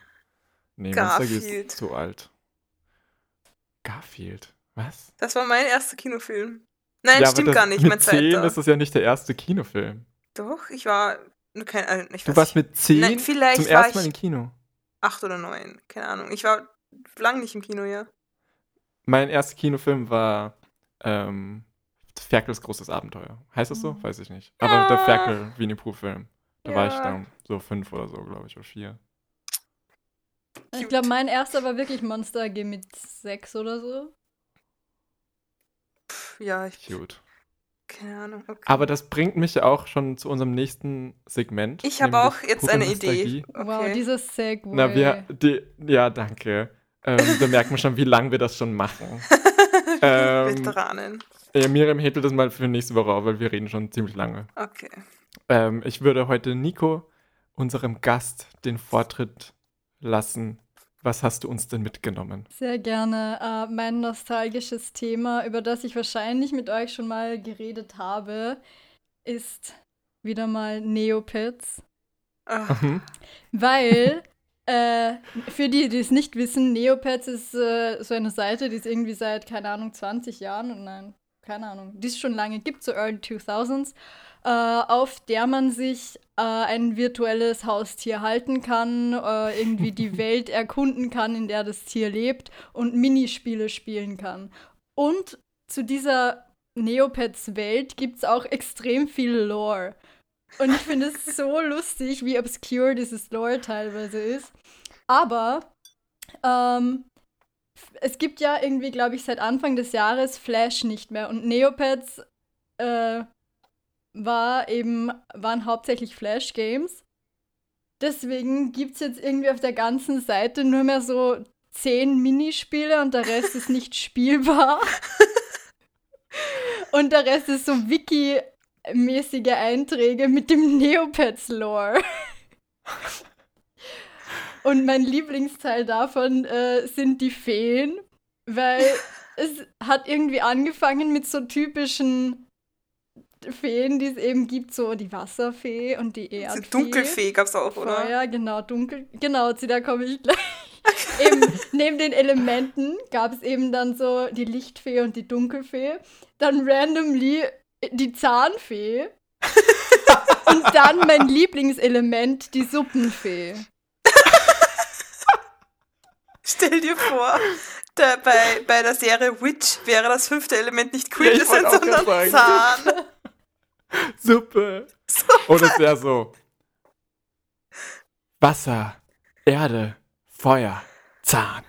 Nee, Monster G Garfield. ist zu alt. Garfield. Was? Das war mein erster Kinofilm. Nein, aber stimmt das- gar nicht, mit mein 10 zweiter. ist das ja nicht der erste Kinofilm. Doch, ich war. nur Kein, äh, ich Du warst nicht, mit 10 Nein, vielleicht zum war ersten Mal im Kino. acht oder neun. Keine Ahnung. Ich war lang nicht im Kino, ja. Mein erster Kinofilm war ähm, Ferkels großes Abenteuer. Heißt das so? Mhm. Weiß ich nicht. Aber der Ah. Ferkel Winnie Pooh Film. Da war ich Ja. dann so fünf oder so, glaube ich, oder vier. Ich glaube, mein erster war wirklich Monster AG mit sechs oder so. Ja, ich. Cute. Keine Ahnung. Okay. Aber das bringt mich ja auch schon zu unserem nächsten Segment. ich habe auch jetzt eine Nostalgie. Idee. Wow, Okay. dieser Segway. Na, wir, die, ja, danke. Ähm, da merkt man schon, wie lange wir das schon machen. (laughs) ähm, Veteranen. äh, Miriam hebelt das mal für nächste Woche auf, weil wir reden schon ziemlich lange. Okay. Ähm, ich würde heute Nico, unserem Gast, den Vortritt lassen. Was hast du uns denn mitgenommen? Sehr gerne. Äh, mein nostalgisches Thema, über das ich wahrscheinlich mit euch schon mal geredet habe, ist wieder mal Neopets. Mhm. Weil, äh, für die, die es nicht wissen, Neopets ist äh, so eine Seite, die ist irgendwie seit, keine Ahnung, 20 Jahren, und nein, keine Ahnung, die es schon lange gibt, so Early 2000s, äh, auf der man sich äh, ein virtuelles Haustier halten kann, äh, irgendwie die (laughs) Welt erkunden kann, in der das Tier lebt und Minispiele spielen kann. Und zu dieser Neopets-Welt gibt es auch extrem viel Lore. Und ich finde es so lustig, wie obscure dieses Lore teilweise ist. Aber ähm, es gibt ja irgendwie, glaube ich, seit Anfang des Jahres Flash nicht mehr. Und Neopets äh, war eben, waren hauptsächlich Flash-Games. Deswegen gibt es jetzt irgendwie auf der ganzen Seite nur mehr so zehn Minispiele und der Rest ist nicht spielbar. (laughs) und der Rest ist so Wiki-mäßige Einträge mit dem Neopets-Lore. und mein Lieblingsteil davon äh, sind die Feen, weil es hat irgendwie angefangen mit so typischen Feen, die es eben gibt, so die Wasserfee und die Erdfee. Die Dunkelfee gab es auch, oder? Ja, genau, dunkel. Genau, zu der komme ich gleich. (laughs) eben, neben den Elementen gab es eben dann so die Lichtfee und die Dunkelfee. Dann randomly die Zahnfee. (laughs) und dann mein Lieblingselement, die Suppenfee. Stell dir vor, der, bei, bei der Serie Witch wäre das fünfte Element nicht Quintessenz, ja, sondern Zahn. (laughs) Suppe. Suppe. Und es wäre so: Wasser, Erde, Feuer, Zahn.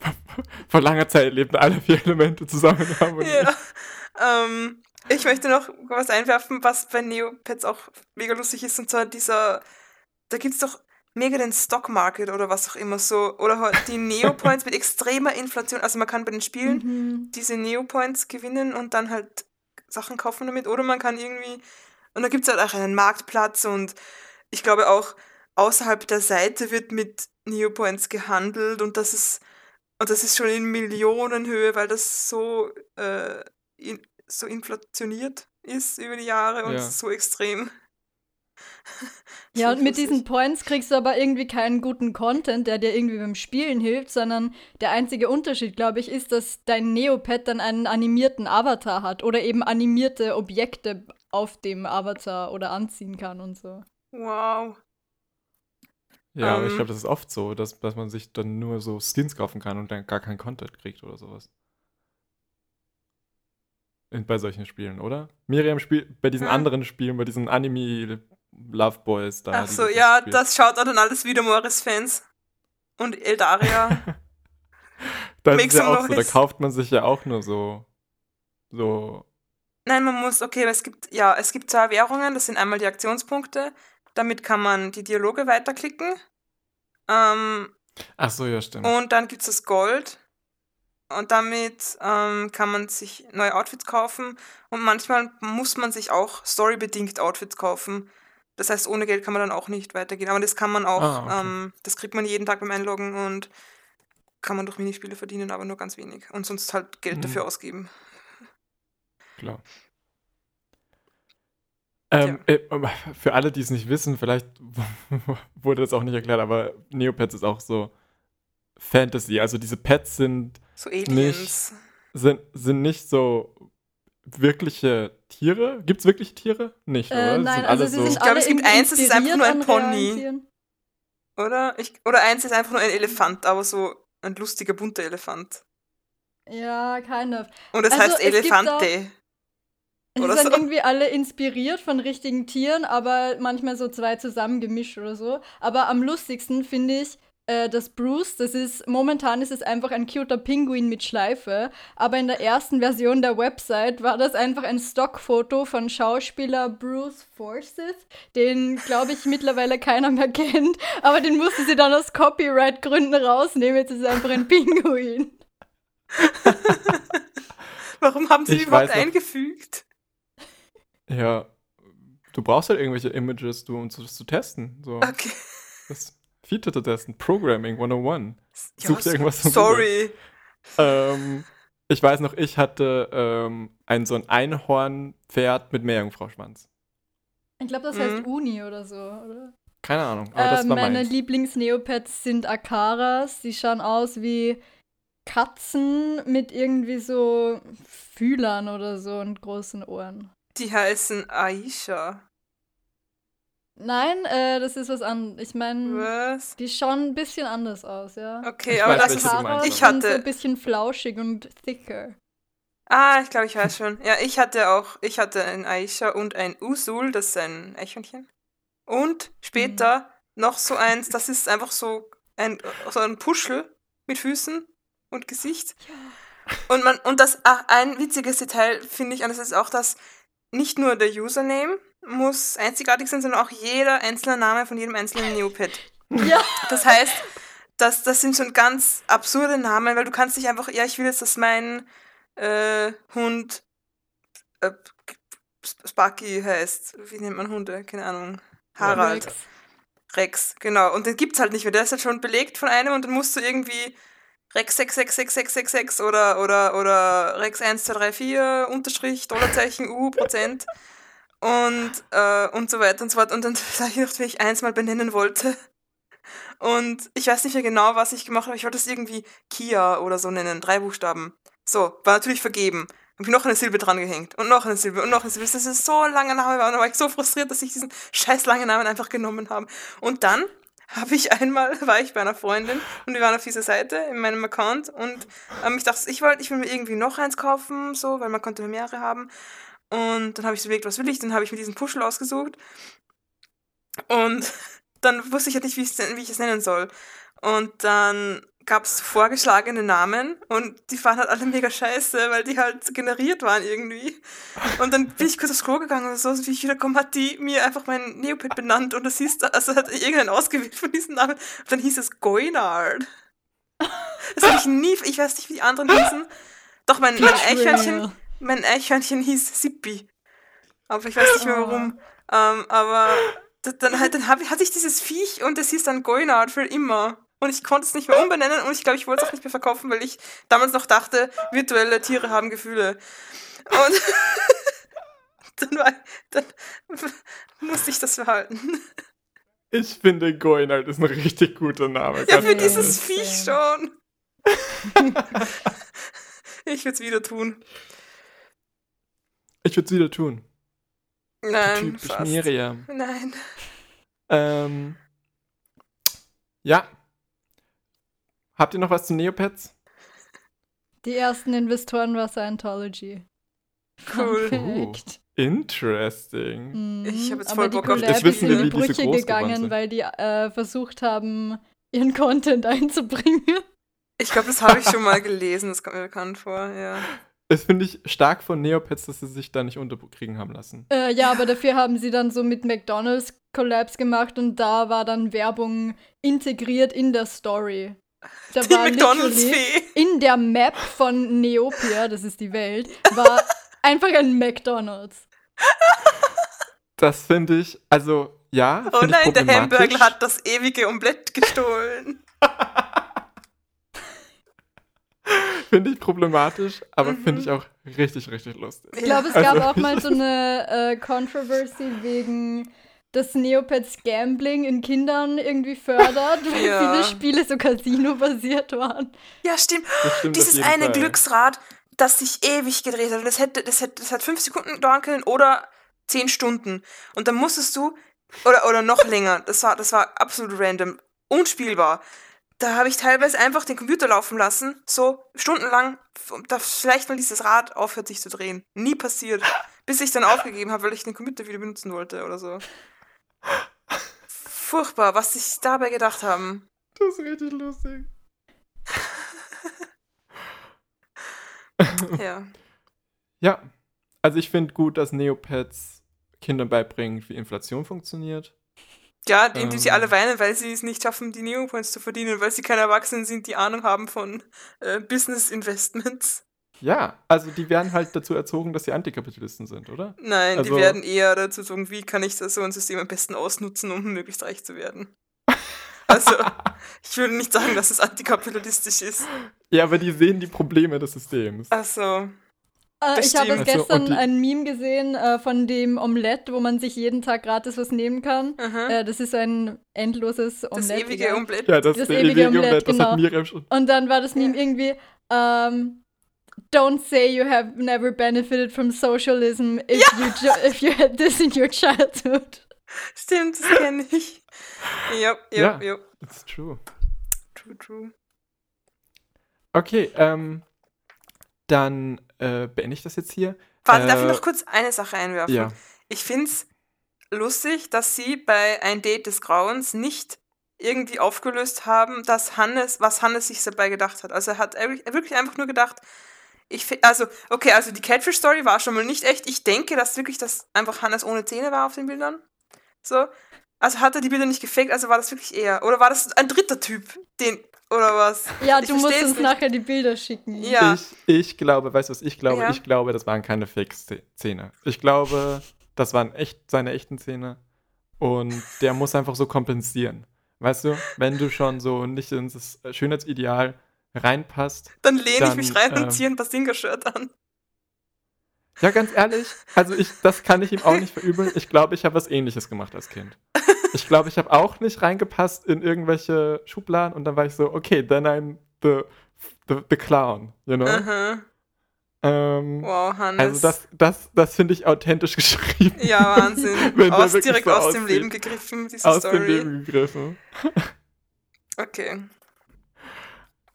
(laughs) Vor langer Zeit lebten alle vier Elemente zusammen in Harmonie. Ja. Ähm, ich möchte noch was einwerfen, was bei Neopets auch mega lustig ist, und zwar dieser, da gibt es doch mega den Stock Market oder was auch immer so, oder halt die Neopoints mit extremer Inflation, also man kann bei den Spielen mhm. diese Neopoints gewinnen und dann halt Sachen kaufen damit. Oder man kann irgendwie. Und da gibt es halt auch einen Marktplatz und ich glaube auch außerhalb der Seite wird mit Neopoints gehandelt und das ist. Und das ist schon in Millionenhöhe, weil das so, äh, in, so inflationiert ist über die Jahre und ja. so extrem. (laughs) Ja, und mit diesen Points kriegst du aber irgendwie keinen guten Content, der dir irgendwie beim Spielen hilft, sondern der einzige Unterschied, glaube ich, ist, dass dein Neopet dann einen animierten Avatar hat oder eben animierte Objekte auf dem Avatar oder anziehen kann und so. Wow. Ja, um, aber ich ähm. glaube, das ist oft so, dass, dass man sich dann nur so Skins kaufen kann und dann gar keinen Content kriegt oder sowas. Bei solchen Spielen, oder? Miriam spielt bei diesen hm? anderen Spielen, bei diesen Anime Love Boys da. Ach so, ja, spielt. das schaut dann alles wieder Morris-Fans. Und Eldaria. (laughs) das ist ja auch so, da kauft man sich ja auch nur so. So. Nein, man muss, okay, es gibt, ja, es gibt zwei Währungen, das sind einmal die Aktionspunkte. Damit kann man die Dialoge weiterklicken. Ähm, Ach so, ja, stimmt. Und dann gibt es das Gold. Und damit ähm, kann man sich neue Outfits kaufen. Und manchmal muss man sich auch storybedingt Outfits kaufen. Das heißt, ohne Geld kann man dann auch nicht weitergehen. Aber das kann man auch, ah, okay. ähm, das kriegt man jeden Tag beim Einloggen und kann man durch Minispiele verdienen, aber nur ganz wenig. Und sonst halt Geld mhm. dafür ausgeben. Klar. Ähm, ja. äh, für alle, die es nicht wissen, vielleicht (laughs) wurde das auch nicht erklärt, aber Neopets ist auch so Fantasy. Also diese Pets sind so Nicht, sind, sind nicht so wirkliche Tiere? Gibt es wirklich Tiere? Nicht, äh, oder? Nein, also sie so sind Ich glaube, es gibt eins, das ist einfach nur ein Pony. Oder? Ich, oder eins ist einfach nur ein Elefant, aber so ein lustiger, bunter Elefant. Ja, kind of. Und es also, heißt Elefante. Es (laughs) sind so. irgendwie alle inspiriert von richtigen Tieren, aber manchmal so zwei zusammengemischt oder so. Aber am lustigsten finde ich, äh, das Bruce, das ist, momentan ist es einfach ein cuter Pinguin mit Schleife, aber in der ersten Version der Website war das einfach ein Stockfoto von Schauspieler Bruce Forsyth, den, glaube ich, mittlerweile keiner mehr (laughs) kennt, aber den musste sie dann aus Copyright-Gründen rausnehmen, jetzt ist es einfach ein Pinguin. (laughs) Warum haben sie ich überhaupt eingefügt? Ja, du brauchst halt irgendwelche Images, du, um das zu testen. So. Okay. Das Feature testen. Programming 101. Sucht ja, irgendwas Sorry. Ähm, ich weiß noch, ich hatte ähm, ein so ein Einhornpferd mit Meerjungfrau-Schwanz. Ich glaube, das heißt mhm. Uni oder so, oder? Keine Ahnung. Aber äh, das war meine meins. Lieblings-Neopets sind Akaras. Die schauen aus wie Katzen mit irgendwie so Fühlern oder so und großen Ohren. Die heißen Aisha. Nein, äh, das ist was anderes. Ich meine, Was? die schauen ein bisschen anders aus, ja. Okay, Ich aber weiß, das ist. Ich sind so hatte- ein bisschen flauschig und thicker. Ah, ich glaube, ich weiß schon. Ja, ich hatte auch, ich hatte ein Aisha und ein Usul, das ist ein Eichhörnchen. Und später noch so eins, das ist einfach so ein, so ein Puschel mit Füßen und Gesicht. Und man, und das, ach, ein witziges Detail finde ich, und das ist auch, dass nicht nur der Username muss einzigartig sein, sondern auch jeder einzelne Name von jedem einzelnen Neopet. (laughs) Ja. Das heißt, das, das sind schon ganz absurde Namen, weil du kannst nicht einfach, ja, ich will jetzt, dass mein äh, Hund äh, Sparky heißt. Wie nennt man Hunde? Keine Ahnung. Harald. Rex. Rex, genau. Und den gibt's halt nicht mehr. Der ist halt schon belegt von einem und dann musst du irgendwie Rex 666666 oder, oder, oder Rex 1234 Unterstrich, Dollarzeichen, U, Prozent und, äh, und so weiter und so fort. Und dann (laughs) ich noch, wie ich eins mal benennen wollte. Und ich weiß nicht mehr genau, was ich gemacht habe. Ich wollte es irgendwie Kia oder so nennen, drei Buchstaben. So, war natürlich vergeben. Hab ich noch eine Silbe dran gehängt und noch eine Silbe und noch eine Silbe. Das ist so ein langer Name und dann war ich so frustriert, dass ich diesen scheiß langen Namen einfach genommen habe. Und dann habe ich einmal, (laughs) war ich bei einer Freundin und wir waren auf dieser Seite in meinem Account und ähm, ich dachte, ich wollte, ich will mir irgendwie noch eins kaufen, so, weil man konnte mehrere haben. Und dann habe ich so überlegt, was will ich? Dann habe ich mir diesen Puschel ausgesucht. Und (laughs) dann wusste ich halt nicht, wie, wie ich es nennen soll. Und dann gab es vorgeschlagene Namen und die waren halt alle (laughs) mega scheiße, weil die halt generiert waren irgendwie. Und dann bin ich kurz aufs Klo gegangen und so, und wie ich wiederkomme, hat die mir einfach meinen Neopet benannt und das hieß, also hat irgendeinen ausgewählt von diesen Namen. Und dann hieß es Goinard. Das habe ich nie, ich weiß nicht, wie die anderen hießen. Doch, mein, mein Eichhörnchen. Mein Eichhörnchen hieß Sippi. Aber ich weiß nicht mehr warum. Ähm, aber dann, halt, dann hab, hatte ich dieses Viech und es hieß dann Goinard für immer. Und ich konnte es nicht mehr umbenennen und ich glaube, ich wollte es auch nicht mehr verkaufen, weil ich damals noch dachte, virtuelle Tiere haben Gefühle. Und (laughs) dann, war, dann (laughs) musste ich das verhalten. Ich finde Goinald ist ein richtig guter Name. Ja, für dieses. Viech schon. (laughs) ich würde es wieder tun. Ich würde es wieder tun. Nein, Typisch fast. Miriam. Nein. Ähm, ja. Habt ihr noch was zu Neopets? Die ersten Investoren war Scientology. Cool. Fact. Interesting. Mhm. Ich hab jetzt voll die Bock auf das. Wissen wir, wie in diese Brüche groß geworden gegangen, sind. weil die äh, versucht haben, ihren Content einzubringen. Ich glaube, das habe ich schon mal gelesen, das kommt mir bekannt vor, ja. Das finde ich stark von Neopets, dass sie sich da nicht unterkriegen haben lassen. Äh, ja, aber dafür haben sie dann so mit McDonalds Collabs gemacht und da war dann Werbung integriert in der Story. (laughs) Da Die war McDonalds-Fee. in der Map von Neopia, das ist die Welt, war (laughs) einfach ein McDonalds. Das finde ich, also ja. Oh nein, der. Hamburger hat das ewige Omelett gestohlen. (laughs) Finde ich problematisch, aber Mhm. finde ich auch richtig, richtig lustig. Ich glaube, es Also- gab auch mal so eine äh, Controversy wegen, dass Neopets Gambling in Kindern irgendwie fördert, weil Ja. viele Spiele so Casino-basiert waren. Ja, stimmt. Das stimmt Dieses eine Fall. Glücksrad, das sich ewig gedreht hat. Und das, hätte, das, hätte, das hat fünf Sekunden dauern können oder zehn Stunden. Und dann musstest du, oder, oder noch (laughs) länger, das war, das war absolut random, unspielbar. Da habe ich teilweise einfach den Computer laufen lassen, so stundenlang, da vielleicht mal dieses Rad aufhört sich zu drehen. Nie passiert. Bis ich dann aufgegeben habe, weil ich den Computer wieder benutzen wollte oder so. Furchtbar, was sich dabei gedacht haben. Das ist richtig lustig. (laughs) Ja. Ja, also ich finde gut, dass Neopets Kindern beibringen, wie Inflation funktioniert. Ja, indem sie Ähm. alle weinen, weil sie es nicht schaffen, die Neopoints zu verdienen, weil sie keine Erwachsenen sind, die Ahnung haben von äh, Business Investments. Ja, also die werden halt dazu erzogen, dass sie Antikapitalisten sind, oder? Nein, Also- die werden eher dazu sagen, wie kann ich das so ein System am besten ausnutzen, um möglichst reich zu werden. (laughs) Also, ich würde nicht sagen, dass es antikapitalistisch ist. Ja, aber die sehen die Probleme des Systems. Also, Äh, Das ich habe Also, gestern ein Meme gesehen äh, von dem Omelette, wo man sich jeden Tag gratis was nehmen kann. Äh, das ist ein endloses das Omelette. ewige ja. Omelett. Ja, das, Das ewige ewige Omelett, das genau. Miriam schon. Und dann war das Meme irgendwie, ähm, Don't say you have never benefited from socialism if, you, jo- if you had this in your childhood. Stimmt, das kenne ich. Ja, Ja. ja, ja. It's true. True, true. Okay, ähm, dann äh, beende ich das jetzt hier. Warte, darf ich Äh, noch kurz eine Sache einwerfen? Ja. Ich finde es lustig, dass sie bei Ein Date des Grauens nicht irgendwie aufgelöst haben, dass Hannes, was Hannes sich dabei gedacht hat. Also er hat wirklich wirklich einfach nur gedacht, ich also, okay, also die Catfish-Story war schon mal nicht echt. Ich denke, dass wirklich das einfach Hannes ohne Zähne war auf den Bildern. So. Also hat er die Bilder nicht gefaked, also war das wirklich er. Oder war das ein dritter Typ, den, oder was? Ja, Ich du musst uns nicht. nachher die Bilder schicken. Ja. Ich, ich glaube, weißt du was ich glaube? Ja. Ich glaube, das waren keine Fake-Zähne. Ich glaube, das waren echt seine echten Zähne. Und der muss einfach so kompensieren. Weißt du, wenn du schon so nicht ins Schönheitsideal reinpasst. Dann lehne ich Dann, mich rein ähm, und ziehe ein Basinga-Shirt an. Ja, ganz ehrlich, also ich, das kann ich ihm auch nicht verübeln. Ich glaube, ich habe was ähnliches gemacht als Kind. Ich glaube, ich habe auch nicht reingepasst in irgendwelche Schubladen und dann war ich so, okay, then I'm the, the, the clown, you know? Aha. Ähm, Wow, Hannes. Also das, das, das finde ich authentisch (laughs) geschrieben. Ja, Wahnsinn. (laughs) Aus, direkt so aus dem. Leben gegriffen, diese Aus Story. dem Leben gegriffen. (laughs) Okay.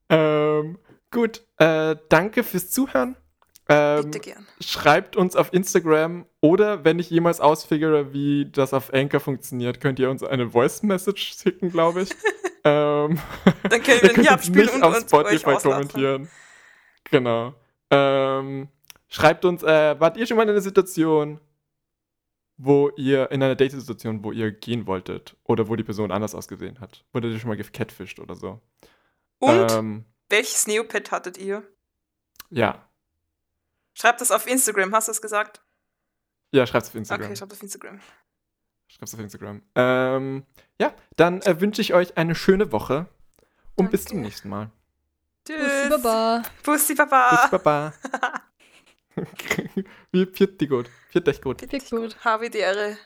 Ähm, gut, äh, danke fürs Zuhören. Ähm, Bitte gern. schreibt uns auf Instagram oder wenn ich jemals ausfigure, wie das auf Anchor funktioniert, könnt ihr uns eine Voice Message schicken, glaube ich. (laughs) ähm, (laughs) Dann können (laughs) ihr wir hier abspielen nicht und auf Spotify kommentieren. Genau. Ähm, schreibt uns, äh, wart ihr schon mal in einer Situation, wo ihr, in einer Date-Situation, wo ihr gehen wolltet oder wo die Person anders ausgesehen hat? Wurdet ihr schon mal gecatfished oder so? Und Ähm, welches Neopet hattet ihr? ja. Schreibt das auf Instagram, hast du es gesagt? Ja, schreibt's auf Instagram. Okay, schreibt auf Instagram. Schreib's auf Instagram. Ähm, ja, dann äh, wünsche ich euch eine schöne Woche und bis zum Danke. nächsten Mal. Tschüss. Bussi Baba. Bussi Baba. Baba. (laughs) (laughs) Wie Pfiat die gut. Pfiat dich gut. Viel gut. Habe die Ehre.